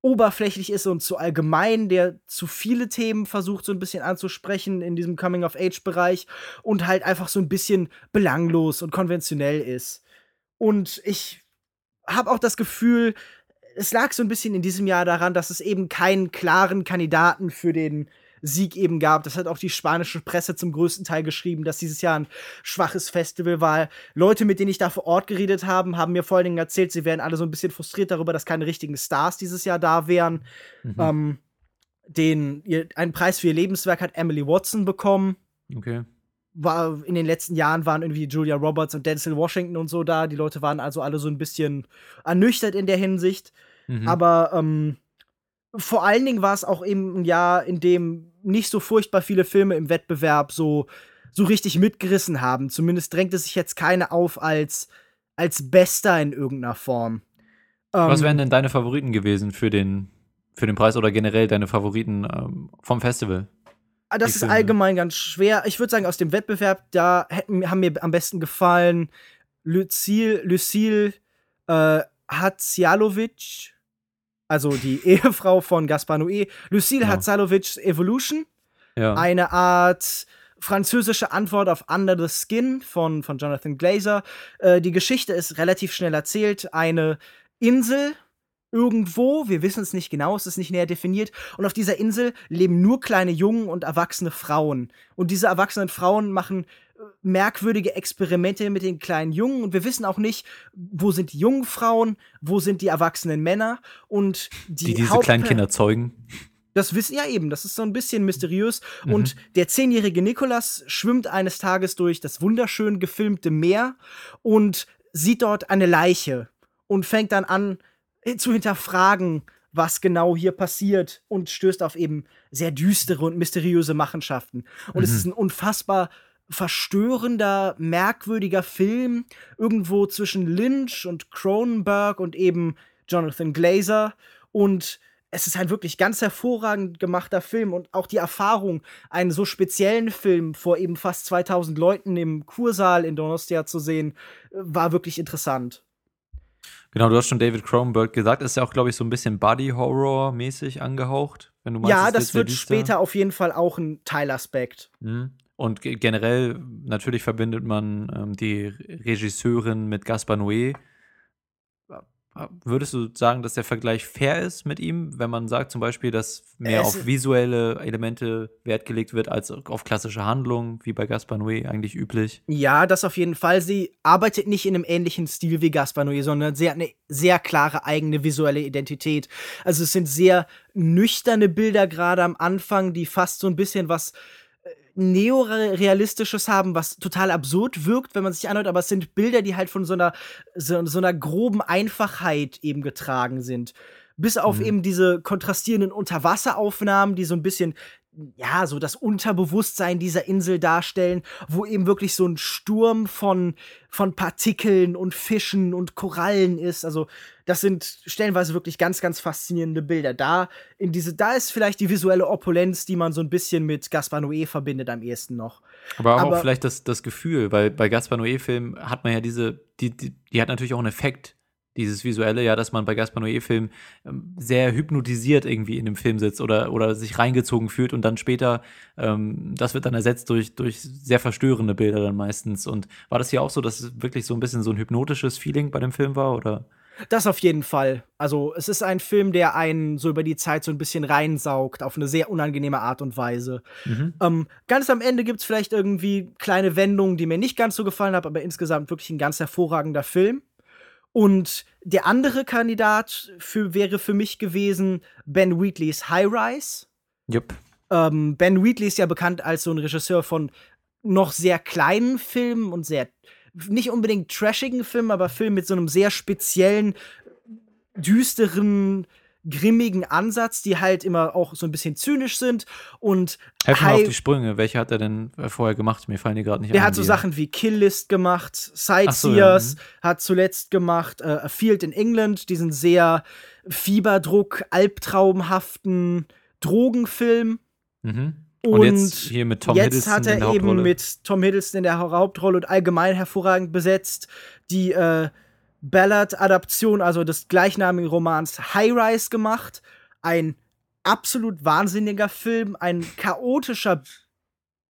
oberflächlich ist und zu allgemein, der zu viele Themen versucht, so ein bisschen anzusprechen in diesem Coming-of-Age-Bereich und halt einfach so ein bisschen belanglos und konventionell ist. Und ich habe auch das Gefühl, es lag so ein bisschen in diesem Jahr daran, dass es eben keinen klaren Kandidaten für den Sieg eben gab. Das hat auch die spanische Presse zum größten Teil geschrieben, dass dieses Jahr ein schwaches Festival war. Leute, mit denen ich da vor Ort geredet habe, haben mir vor allen Dingen erzählt, sie wären alle so ein bisschen frustriert darüber, dass keine richtigen Stars dieses Jahr da wären. Mhm. Ähm, den, einen Preis für ihr Lebenswerk hat Emily Watson bekommen. Okay. War, in den letzten Jahren waren irgendwie Julia Roberts und Denzel Washington und so da. Die Leute waren also alle so ein bisschen ernüchtert in der Hinsicht. Mhm. Aber ähm, vor allen Dingen war es auch eben ein Jahr, in dem nicht so furchtbar viele Filme im Wettbewerb so, so richtig mitgerissen haben. Zumindest drängte sich jetzt keine auf als, als Bester in irgendeiner Form. Ähm, Was wären denn deine Favoriten gewesen für den, für den Preis oder generell deine Favoriten ähm, vom Festival? Ah, das ist allgemein ganz schwer. Ich würde sagen, aus dem Wettbewerb, da hätten, haben mir am besten gefallen Lucille, Lucille äh, Hatzjalovic, also die Ehefrau von Gaspar Noé, Lucille ja. Hatzalovic Evolution. Ja. Eine Art französische Antwort auf Under the Skin von, von Jonathan Glazer. Äh, die Geschichte ist relativ schnell erzählt. Eine Insel irgendwo, wir wissen es nicht genau, es ist nicht näher definiert. Und auf dieser Insel leben nur kleine Jungen und erwachsene Frauen. Und diese erwachsenen Frauen machen merkwürdige Experimente mit den kleinen Jungen und wir wissen auch nicht, wo sind die jungen Frauen, wo sind die erwachsenen Männer und die, die diese Haupt kleinen Kinder zeugen. Das wissen ja eben, das ist so ein bisschen mysteriös. Mhm. Und der zehnjährige Nikolas schwimmt eines Tages durch das wunderschön gefilmte Meer und sieht dort eine Leiche und fängt dann an äh, zu hinterfragen, was genau hier passiert und stößt auf eben sehr düstere und mysteriöse Machenschaften. Und mhm. es ist ein unfassbar verstörender, merkwürdiger Film, irgendwo zwischen Lynch und Cronenberg und eben Jonathan Glazer. Und es ist ein wirklich ganz hervorragend gemachter Film und auch die Erfahrung, einen so speziellen Film vor eben fast 2000 Leuten im Kursaal in Donostia zu sehen, war wirklich interessant. Genau, du hast schon David Cronenberg gesagt, ist ja auch, glaube ich, so ein bisschen Body-Horror-mäßig angehaucht. Wenn du meinst, ja, das wird später auf jeden Fall auch ein Teilaspekt. Mhm. Und generell, natürlich verbindet man ähm, die Regisseurin mit Gaspar Noé. Würdest du sagen, dass der Vergleich fair ist mit ihm, wenn man sagt zum Beispiel, dass mehr Es- auf visuelle Elemente Wert gelegt wird als auf klassische Handlungen, wie bei Gaspar Noé eigentlich üblich? Ja, das auf jeden Fall. Sie arbeitet nicht in einem ähnlichen Stil wie Gaspar Noé, sondern sie hat eine sehr klare eigene visuelle Identität. Also es sind sehr nüchterne Bilder gerade am Anfang, die fast so ein bisschen was Neorealistisches haben, was total absurd wirkt, wenn man sich anhört, aber es sind Bilder, die halt von so einer, so, so einer groben Einfachheit eben getragen sind. Bis auf Mhm. eben diese kontrastierenden Unterwasseraufnahmen, die so ein bisschen ja, so das Unterbewusstsein dieser Insel darstellen, wo eben wirklich so ein Sturm von, von Partikeln und Fischen und Korallen ist. Also, das sind stellenweise wirklich ganz, ganz faszinierende Bilder. Da, in diese, da ist vielleicht die visuelle Opulenz, die man so ein bisschen mit Gaspar Noé verbindet, am ehesten noch. Aber auch Aber- vielleicht das, das Gefühl, weil bei Gaspar Noé-Filmen hat man ja diese, die, die, die hat natürlich auch einen Effekt, dieses Visuelle, ja, dass man bei Gaspar Noé-Filmen ähm, sehr hypnotisiert irgendwie in dem Film sitzt oder, oder sich reingezogen fühlt und dann später, ähm, das wird dann ersetzt durch, durch sehr verstörende Bilder dann meistens. Und war das hier auch so, dass es wirklich so ein bisschen so ein hypnotisches Feeling bei dem Film war, oder? Das auf jeden Fall. Also, es ist ein Film, der einen so über die Zeit so ein bisschen reinsaugt, auf eine sehr unangenehme Art und Weise. Mhm. Ähm, ganz am Ende gibt es vielleicht irgendwie kleine Wendungen, die mir nicht ganz so gefallen haben, aber insgesamt wirklich ein ganz hervorragender Film. Und der andere Kandidat für, wäre für mich gewesen Ben Wheatleys High Rise. Jupp. Ähm, ben Wheatley ist ja bekannt als so ein Regisseur von noch sehr kleinen Filmen und sehr nicht unbedingt trashigen Filmen, aber Filmen mit so einem sehr speziellen, düsteren, grimmigen Ansatz, die halt immer auch so ein bisschen zynisch sind und Helf mir auf die Sprünge. Welche hat er denn äh, vorher gemacht? Mir fallen die gerade nicht Der ein. hat so Sachen wie Kill List gemacht, Sightseers, so, ja, mhm. hat zuletzt gemacht äh, A Field in England, diesen sehr Fieberdruck, albtraumhaften Drogenfilm. Mhm. Und, Und, jetzt hier mit Tom jetzt Hiddleston hat er in der eben Hauptrolle. mit Tom Hiddleston in der Hauptrolle und allgemein hervorragend besetzt die äh, Ballad-Adaption, also des gleichnamigen Romans High Rise gemacht. Ein absolut wahnsinniger Film, ein chaotischer,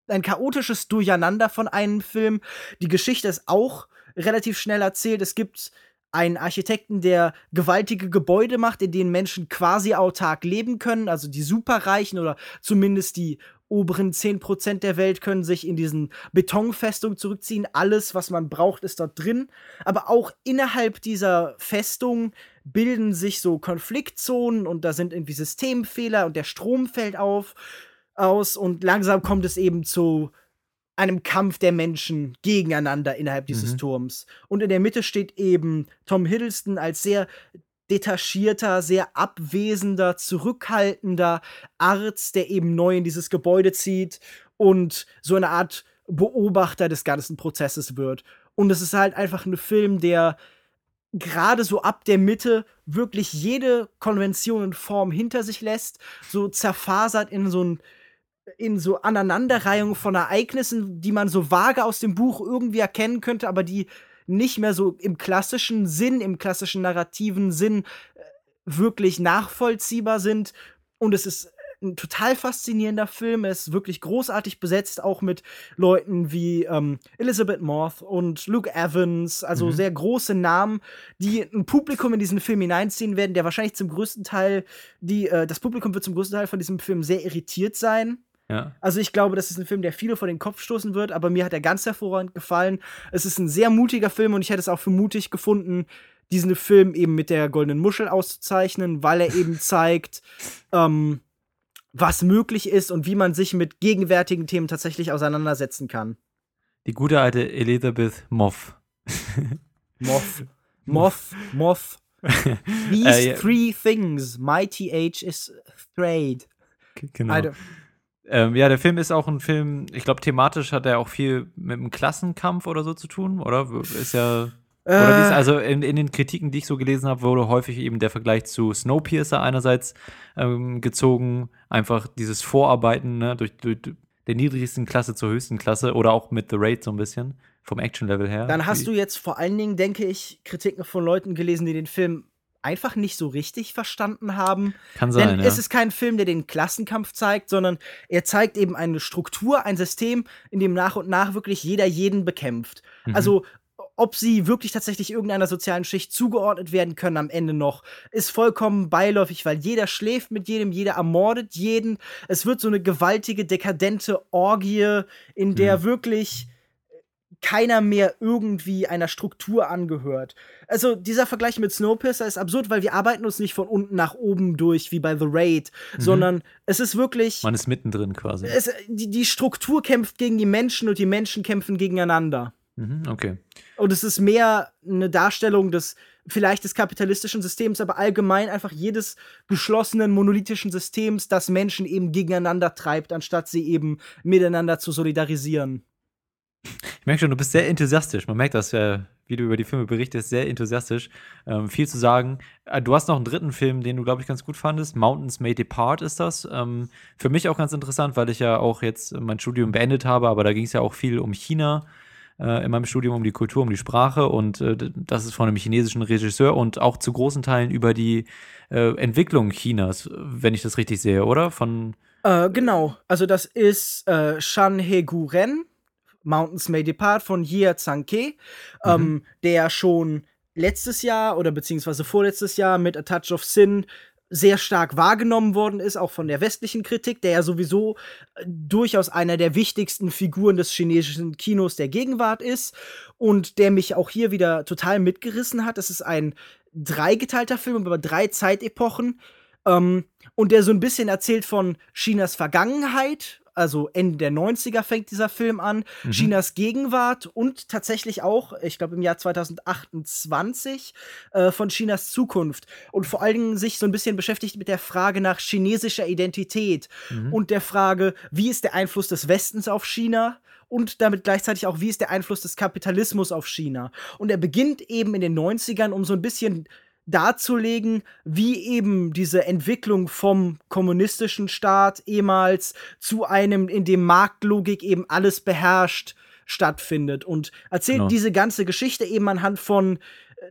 ein chaotisches Durcheinander von einem Film. Die Geschichte ist auch relativ schnell erzählt. Es gibt einen Architekten, der gewaltige Gebäude macht, in denen Menschen quasi autark leben können. Also die Superreichen oder zumindest die oberen 10% der Welt können sich in diesen Betonfestungen zurückziehen. Alles, was man braucht, ist dort drin. Aber auch innerhalb dieser Festung bilden sich so Konfliktzonen und da sind irgendwie Systemfehler und der Strom fällt auf aus und langsam kommt es eben zu einem Kampf der Menschen gegeneinander innerhalb dieses Mhm. Turms. Und in der Mitte steht eben Tom Hiddleston als sehr detachierter, sehr abwesender, zurückhaltender Arzt, der eben neu in dieses Gebäude zieht und so eine Art Beobachter des ganzen Prozesses wird. Und es ist halt einfach ein Film, der gerade so ab der Mitte wirklich jede Konvention und Form hinter sich lässt, so zerfasert in so ein in so Aneinanderreihung von Ereignissen, die man so vage aus dem Buch irgendwie erkennen könnte, aber die nicht mehr so im klassischen Sinn, im klassischen narrativen Sinn äh, wirklich nachvollziehbar sind. Und es ist ein total faszinierender Film. Er ist wirklich großartig besetzt, auch mit Leuten wie ähm, Elizabeth Moth und Luke Evans, also Mhm. sehr große Namen, die ein Publikum in diesen Film hineinziehen werden, der wahrscheinlich zum größten Teil, die, äh, das Publikum wird zum größten Teil von diesem Film sehr irritiert sein. Ja. Also ich glaube, das ist ein Film, der viele vor den Kopf stoßen wird, aber mir hat er ganz hervorragend gefallen. Es ist ein sehr mutiger Film und ich hätte es auch für mutig gefunden, diesen Film eben mit der goldenen Muschel auszuzeichnen, weil er eben zeigt, ähm, was möglich ist und wie man sich mit gegenwärtigen Themen tatsächlich auseinandersetzen kann. Die gute alte Elizabeth Moff. Moth. Moth. Moth. These Äh, ja. three things. My TH is afraid. Genau. Ähm, ja, der Film ist auch ein Film, ich glaube, thematisch hat er auch viel mit dem Klassenkampf oder so zu tun, oder? Ist ja. Oder wie ist, Äh, also in, in den Kritiken, die ich so gelesen habe, wurde häufig eben der Vergleich zu Snowpiercer einerseits ähm, gezogen, einfach dieses Vorarbeiten ne, durch, durch der niedrigsten Klasse zur höchsten Klasse oder auch mit The Raid so ein bisschen vom Action-Level her. Dann hast du jetzt vor allen Dingen, denke ich, Kritiken von Leuten gelesen, die den Film einfach nicht so richtig verstanden haben. Kann sein, Denn ja. es ist kein Film, der den Klassenkampf zeigt, sondern er zeigt eben eine Struktur, ein System, in dem nach und nach wirklich jeder jeden bekämpft. Mhm. Also ob sie wirklich tatsächlich irgendeiner sozialen Schicht zugeordnet werden können am Ende noch, ist vollkommen beiläufig, weil jeder schläft mit jedem, jeder ermordet jeden. Es wird so eine gewaltige, dekadente Orgie, in der mhm. wirklich keiner mehr irgendwie einer Struktur angehört. Also dieser Vergleich mit Snowpiercer ist absurd, weil wir arbeiten uns nicht von unten nach oben durch wie bei The Raid, mhm. sondern es ist wirklich. Man ist mittendrin quasi. Es, die, die Struktur kämpft gegen die Menschen und die Menschen kämpfen gegeneinander. Mhm, okay. Und es ist mehr eine Darstellung des vielleicht des kapitalistischen Systems, aber allgemein einfach jedes geschlossenen monolithischen Systems, das Menschen eben gegeneinander treibt, anstatt sie eben miteinander zu solidarisieren. Ich merke schon, du bist sehr enthusiastisch. Man merkt das, äh, wie du über die Filme berichtest, sehr enthusiastisch. Ähm, viel zu sagen. Äh, du hast noch einen dritten Film, den du, glaube ich, ganz gut fandest. Mountains May Depart ist das. Ähm, für mich auch ganz interessant, weil ich ja auch jetzt mein Studium beendet habe, aber da ging es ja auch viel um China äh, in meinem Studium, um die Kultur, um die Sprache. Und äh, das ist von einem chinesischen Regisseur und auch zu großen Teilen über die äh, Entwicklung Chinas, wenn ich das richtig sehe, oder? Von äh, genau. Also, das ist Shan He-gu-ren Mountains May Depart von Jia Zhangke, mhm. ähm, der schon letztes Jahr oder beziehungsweise vorletztes Jahr mit A Touch of Sin sehr stark wahrgenommen worden ist, auch von der westlichen Kritik, der ja sowieso äh, durchaus einer der wichtigsten Figuren des chinesischen Kinos der Gegenwart ist und der mich auch hier wieder total mitgerissen hat. Es ist ein dreigeteilter Film über drei Zeitepochen ähm, und der so ein bisschen erzählt von Chinas Vergangenheit, also Ende der 90er fängt dieser Film an, mhm. Chinas Gegenwart und tatsächlich auch, ich glaube im Jahr 2028, äh, von Chinas Zukunft. Und vor allen Dingen sich so ein bisschen beschäftigt mit der Frage nach chinesischer Identität mhm. und der Frage, wie ist der Einfluss des Westens auf China? und damit gleichzeitig auch, wie ist der Einfluss des Kapitalismus auf China. Und er beginnt eben in den 90ern, um so ein bisschen darzulegen, wie eben diese Entwicklung vom kommunistischen Staat ehemals zu einem, in dem Marktlogik eben alles beherrscht, stattfindet und erzählt no. diese ganze Geschichte eben anhand von äh,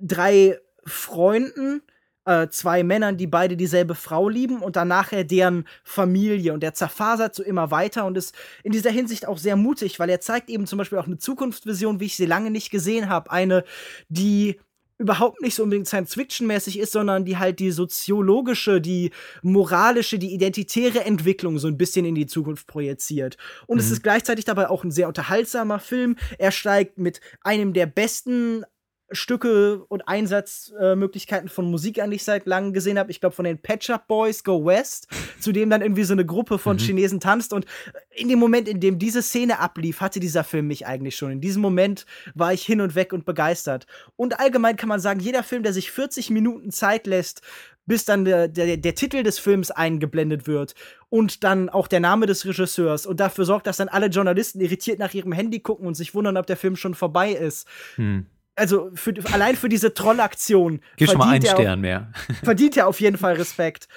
drei Freunden, äh, zwei Männern, die beide dieselbe Frau lieben und dann nachher deren Familie. Und der zerfasert so immer weiter und ist in dieser Hinsicht auch sehr mutig, weil er zeigt eben zum Beispiel auch eine Zukunftsvision, wie ich sie lange nicht gesehen habe. Eine, die überhaupt nicht so unbedingt Science-Fiction-mäßig ist, sondern die halt die soziologische, die moralische, die identitäre Entwicklung so ein bisschen in die Zukunft projiziert. Und mhm. es ist gleichzeitig dabei auch ein sehr unterhaltsamer Film. Er steigt mit einem der besten Stücke und Einsatzmöglichkeiten von Musik an, die ich seit langem gesehen habe. Ich glaube, von den Patch Up Boys Go West, zu dem dann irgendwie so eine Gruppe von mhm. Chinesen tanzt. Und in dem Moment, in dem diese Szene ablief, hatte dieser Film mich eigentlich schon. In diesem Moment war ich hin und weg und begeistert. Und allgemein kann man sagen, jeder Film, der sich 40 Minuten Zeit lässt, bis dann der, der, der Titel des Films eingeblendet wird und dann auch der Name des Regisseurs und dafür sorgt, dass dann alle Journalisten irritiert nach ihrem Handy gucken und sich wundern, ob der Film schon vorbei ist. Hm also für, allein für diese Trollaktion. Gib schon mal einen Stern auf, mehr. verdient er auf jeden Fall Respekt.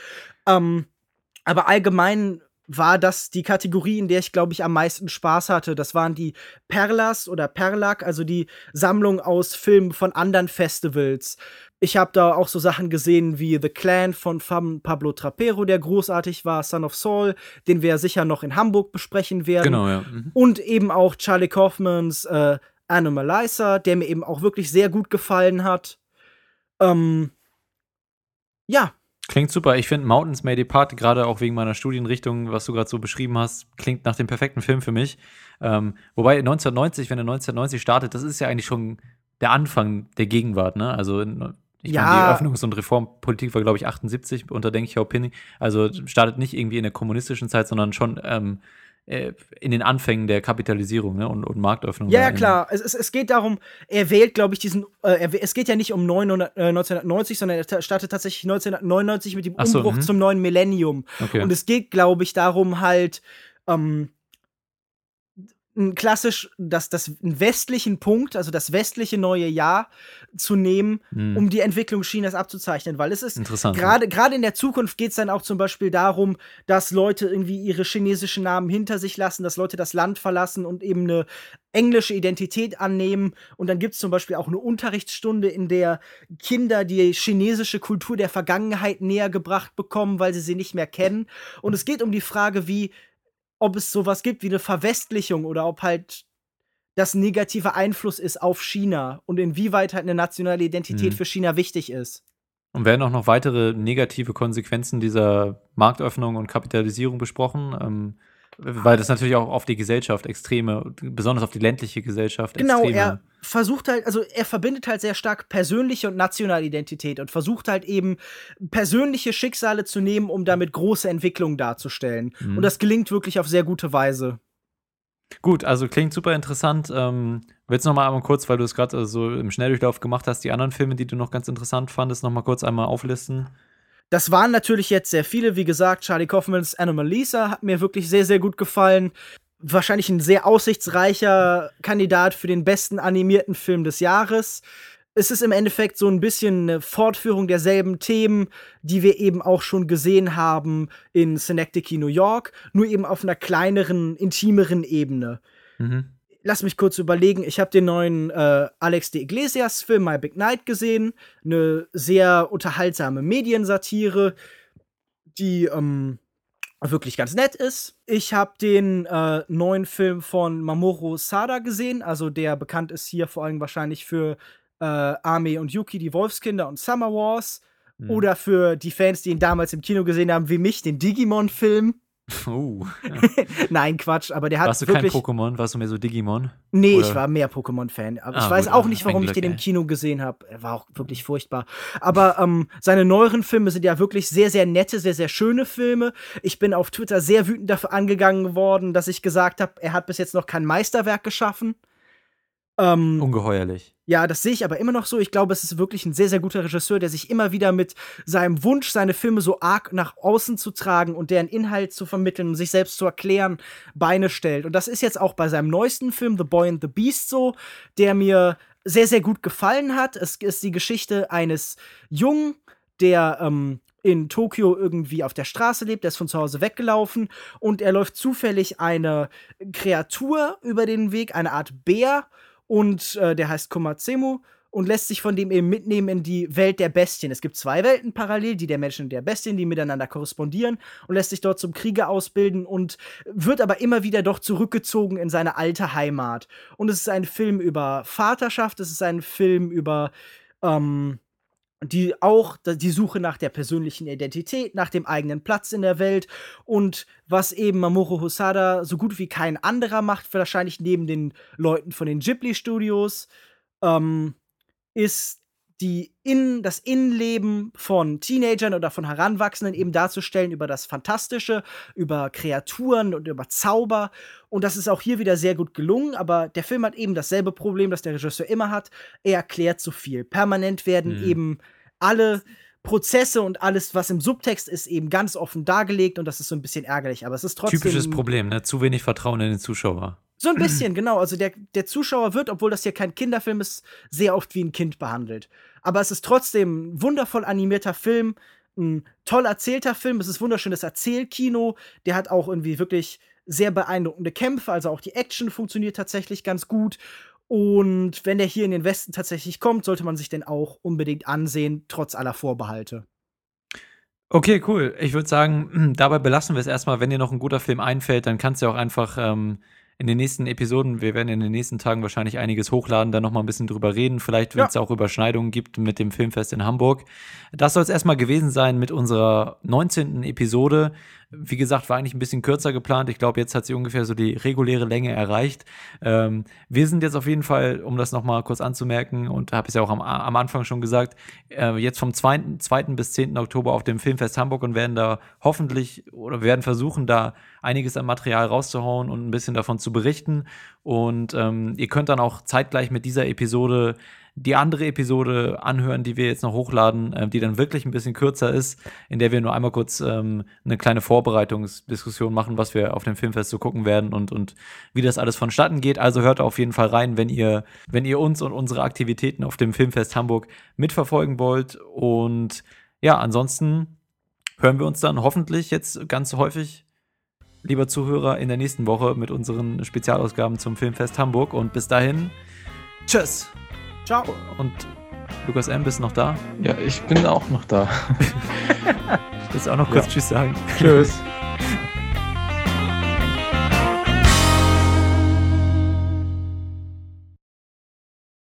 Ähm, aber allgemein war das die Kategorie, in der ich, glaube ich, am meisten Spaß hatte. Das waren die Perlas oder Perlak, also die Sammlung aus Filmen von anderen Festivals. Ich habe da auch so Sachen gesehen wie The Clan von Pablo Trapero, der großartig war, Son of Saul, den wir sicher noch in Hamburg besprechen werden. Genau, ja. Mhm. Und eben auch Charlie Kaufmans äh, Animalizer, der mir eben auch wirklich sehr gut gefallen hat. Ähm, ja. Klingt super. Ich finde Mountains May Depart, gerade auch wegen meiner Studienrichtung, was du gerade so beschrieben hast, klingt nach dem perfekten Film für mich. Ähm, wobei 1990, wenn er 1990 startet, das ist ja eigentlich schon der Anfang der Gegenwart, ne? Also ich ja. meine, die Öffnungs- und Reformpolitik war, glaube ich, 78 unter Deng Xiaoping. Also startet nicht irgendwie in der kommunistischen Zeit, sondern schon ähm, äh, in den Anfängen der Kapitalisierung ne? und, und Marktöffnung. Ja, ja klar. Es, es, es geht darum, er wählt, glaube ich, diesen. Äh, es geht ja nicht um 900, äh, 1990, sondern er startet tatsächlich 1999 mit dem Umbruch so, mhm. zum neuen Millennium. Okay. Und es geht, glaube ich, darum halt. Ähm, klassisch, das, das einen westlichen Punkt, also das westliche neue Jahr zu nehmen, mhm. um die Entwicklung Chinas abzuzeichnen, weil es ist gerade gerade in der Zukunft geht es dann auch zum Beispiel darum, dass Leute irgendwie ihre chinesischen Namen hinter sich lassen, dass Leute das Land verlassen und eben eine englische Identität annehmen. Und dann gibt es zum Beispiel auch eine Unterrichtsstunde, in der Kinder die chinesische Kultur der Vergangenheit näher gebracht bekommen, weil sie sie nicht mehr kennen. Und es geht um die Frage, wie ob es sowas gibt wie eine Verwestlichung oder ob halt das negative Einfluss ist auf China und inwieweit halt eine nationale Identität Mhm. für China wichtig ist. Und werden auch noch weitere negative Konsequenzen dieser Marktöffnung und Kapitalisierung besprochen? Ähm, weil das natürlich auch auf die Gesellschaft extreme, besonders auf die ländliche Gesellschaft Genau, extreme. er versucht halt, also er verbindet halt sehr stark persönliche und nationale Identität und versucht halt eben persönliche Schicksale zu nehmen, um damit große Entwicklungen darzustellen. Mhm. Und das gelingt wirklich auf sehr gute Weise. Gut, also klingt super interessant. Ähm, willst du noch mal einmal kurz, weil du es gerade so im Schnelldurchlauf gemacht hast, die anderen Filme, die du noch ganz interessant fandest, noch mal kurz einmal auflisten? Das waren natürlich jetzt sehr viele. Wie gesagt, Charlie Kaufmans Anomalisa hat mir wirklich sehr, sehr gut gefallen. Wahrscheinlich ein sehr aussichtsreicher Kandidat für den besten animierten Film des Jahres. Es ist im Endeffekt so ein bisschen eine Fortführung derselben Themen, die wir eben auch schon gesehen haben in Synecdoche, New York, nur eben auf einer kleineren, intimeren Ebene. Mhm. Lass mich kurz überlegen. Ich habe den neuen äh, Alex de Iglesias Film My Big Night gesehen. Eine sehr unterhaltsame Mediensatire, die ähm, wirklich ganz nett ist. Ich habe den äh, neuen Film von Mamoru Sada gesehen, also der bekannt ist hier vor allem wahrscheinlich für äh, Ame und Yuki, die Wolfskinder und Summer Wars. Mhm. Oder für die Fans, die ihn damals im Kino gesehen haben, wie mich, den Digimon-Film. Oh. Nein, Quatsch, aber der hat Warst du kein wirklich. Pokémon? Warst du mehr so Digimon? Nee, Oder- ich war mehr Pokémon-Fan. Aber ich Ah, weiß gut, auch ah, nicht, warum ein ich den Glück, im ey. Kino gesehen habe. Er war auch wirklich furchtbar. Aber ähm, seine neueren Filme sind ja wirklich sehr, sehr nette, sehr, sehr schöne Filme. Ich bin auf Twitter sehr wütend dafür angegangen worden, dass ich gesagt habe, er hat bis jetzt noch kein Meisterwerk geschaffen. Ähm, Ungeheuerlich. Ja, das sehe ich aber immer noch so. Ich glaube, es ist wirklich ein sehr, sehr guter Regisseur, der sich immer wieder mit seinem Wunsch, seine Filme so arg nach außen zu tragen und deren Inhalt zu vermitteln und sich selbst zu erklären, Beine stellt. Und das ist jetzt auch bei seinem neuesten Film, The Boy and the Beast, so, der mir sehr, sehr gut gefallen hat. Es ist die Geschichte eines Jungen, der ähm, in Tokio irgendwie auf der Straße lebt, der ist von zu Hause weggelaufen und er läuft zufällig eine Kreatur über den Weg, eine Art Bär und äh, der heißt Komatsemu und lässt sich von dem eben mitnehmen in die Welt der Bestien. Es gibt zwei Welten parallel, die der Menschen und der Bestien, die miteinander korrespondieren und lässt sich dort zum Krieger ausbilden und wird aber immer wieder doch zurückgezogen in seine alte Heimat. Und es ist ein Film über Vaterschaft, es ist ein Film über ähm, die auch die Suche nach der persönlichen Identität, nach dem eigenen Platz in der Welt. Und was eben Mamoru Hosada so gut wie kein anderer macht, wahrscheinlich neben den Leuten von den Ghibli Studios, ähm, ist die in, das Innenleben von Teenagern oder von Heranwachsenden eben darzustellen über das Fantastische, über Kreaturen und über Zauber. Und das ist auch hier wieder sehr gut gelungen, aber der Film hat eben dasselbe Problem, das der Regisseur immer hat. Er erklärt zu viel. Permanent werden Mhm. eben alle Prozesse und alles, was im Subtext ist, eben ganz offen dargelegt und das ist so ein bisschen ärgerlich. Aber es ist trotzdem. Typisches Problem, ne? Zu wenig Vertrauen in den Zuschauer. So ein bisschen, genau. Also der, der Zuschauer wird, obwohl das hier kein Kinderfilm ist, sehr oft wie ein Kind behandelt. Aber es ist trotzdem ein wundervoll animierter Film, ein toll erzählter Film. Es ist wunderschönes Erzählkino. Der hat auch irgendwie wirklich sehr beeindruckende Kämpfe. Also auch die Action funktioniert tatsächlich ganz gut. Und wenn der hier in den Westen tatsächlich kommt, sollte man sich den auch unbedingt ansehen, trotz aller Vorbehalte. Okay, cool. Ich würde sagen, dabei belassen wir es erstmal. Wenn dir noch ein guter Film einfällt, dann kannst du auch einfach ähm, in den nächsten Episoden, wir werden in den nächsten Tagen wahrscheinlich einiges hochladen, da nochmal ein bisschen drüber reden. Vielleicht, wenn Ja. es auch Überschneidungen gibt mit dem Filmfest in Hamburg. Das soll es erstmal gewesen sein mit unserer 19. Episode. Wie gesagt, war eigentlich ein bisschen kürzer geplant. Ich glaube, jetzt hat sie ungefähr so die reguläre Länge erreicht. Ähm, wir sind jetzt auf jeden Fall, um das nochmal kurz anzumerken, und habe es ja auch am, am Anfang schon gesagt, äh, jetzt vom 2. 2. bis 10. Oktober auf dem Filmfest Hamburg und werden da hoffentlich oder werden versuchen, da einiges an Material rauszuhauen und ein bisschen davon zu berichten. Und ähm, ihr könnt dann auch zeitgleich mit dieser Episode die andere Episode anhören, die wir jetzt noch hochladen, äh, die dann wirklich ein bisschen kürzer ist, in der wir nur einmal kurz ähm, eine kleine Vorbereitungsdiskussion machen, was wir auf dem Filmfest so gucken werden und, und wie das alles vonstatten geht. Also hört auf jeden Fall rein, wenn ihr, wenn ihr uns und unsere Aktivitäten auf dem Filmfest Hamburg mitverfolgen wollt. Und ja, ansonsten hören wir uns dann hoffentlich jetzt ganz häufig, lieber Zuhörer, in der nächsten Woche mit unseren Spezialausgaben zum Filmfest Hamburg. Und bis dahin, tschüss! Ciao. Und Lukas M. bist du noch da? Ja, ich bin auch noch da. Willst du auch noch kurz Ja. Tschüss sagen? Tschüss.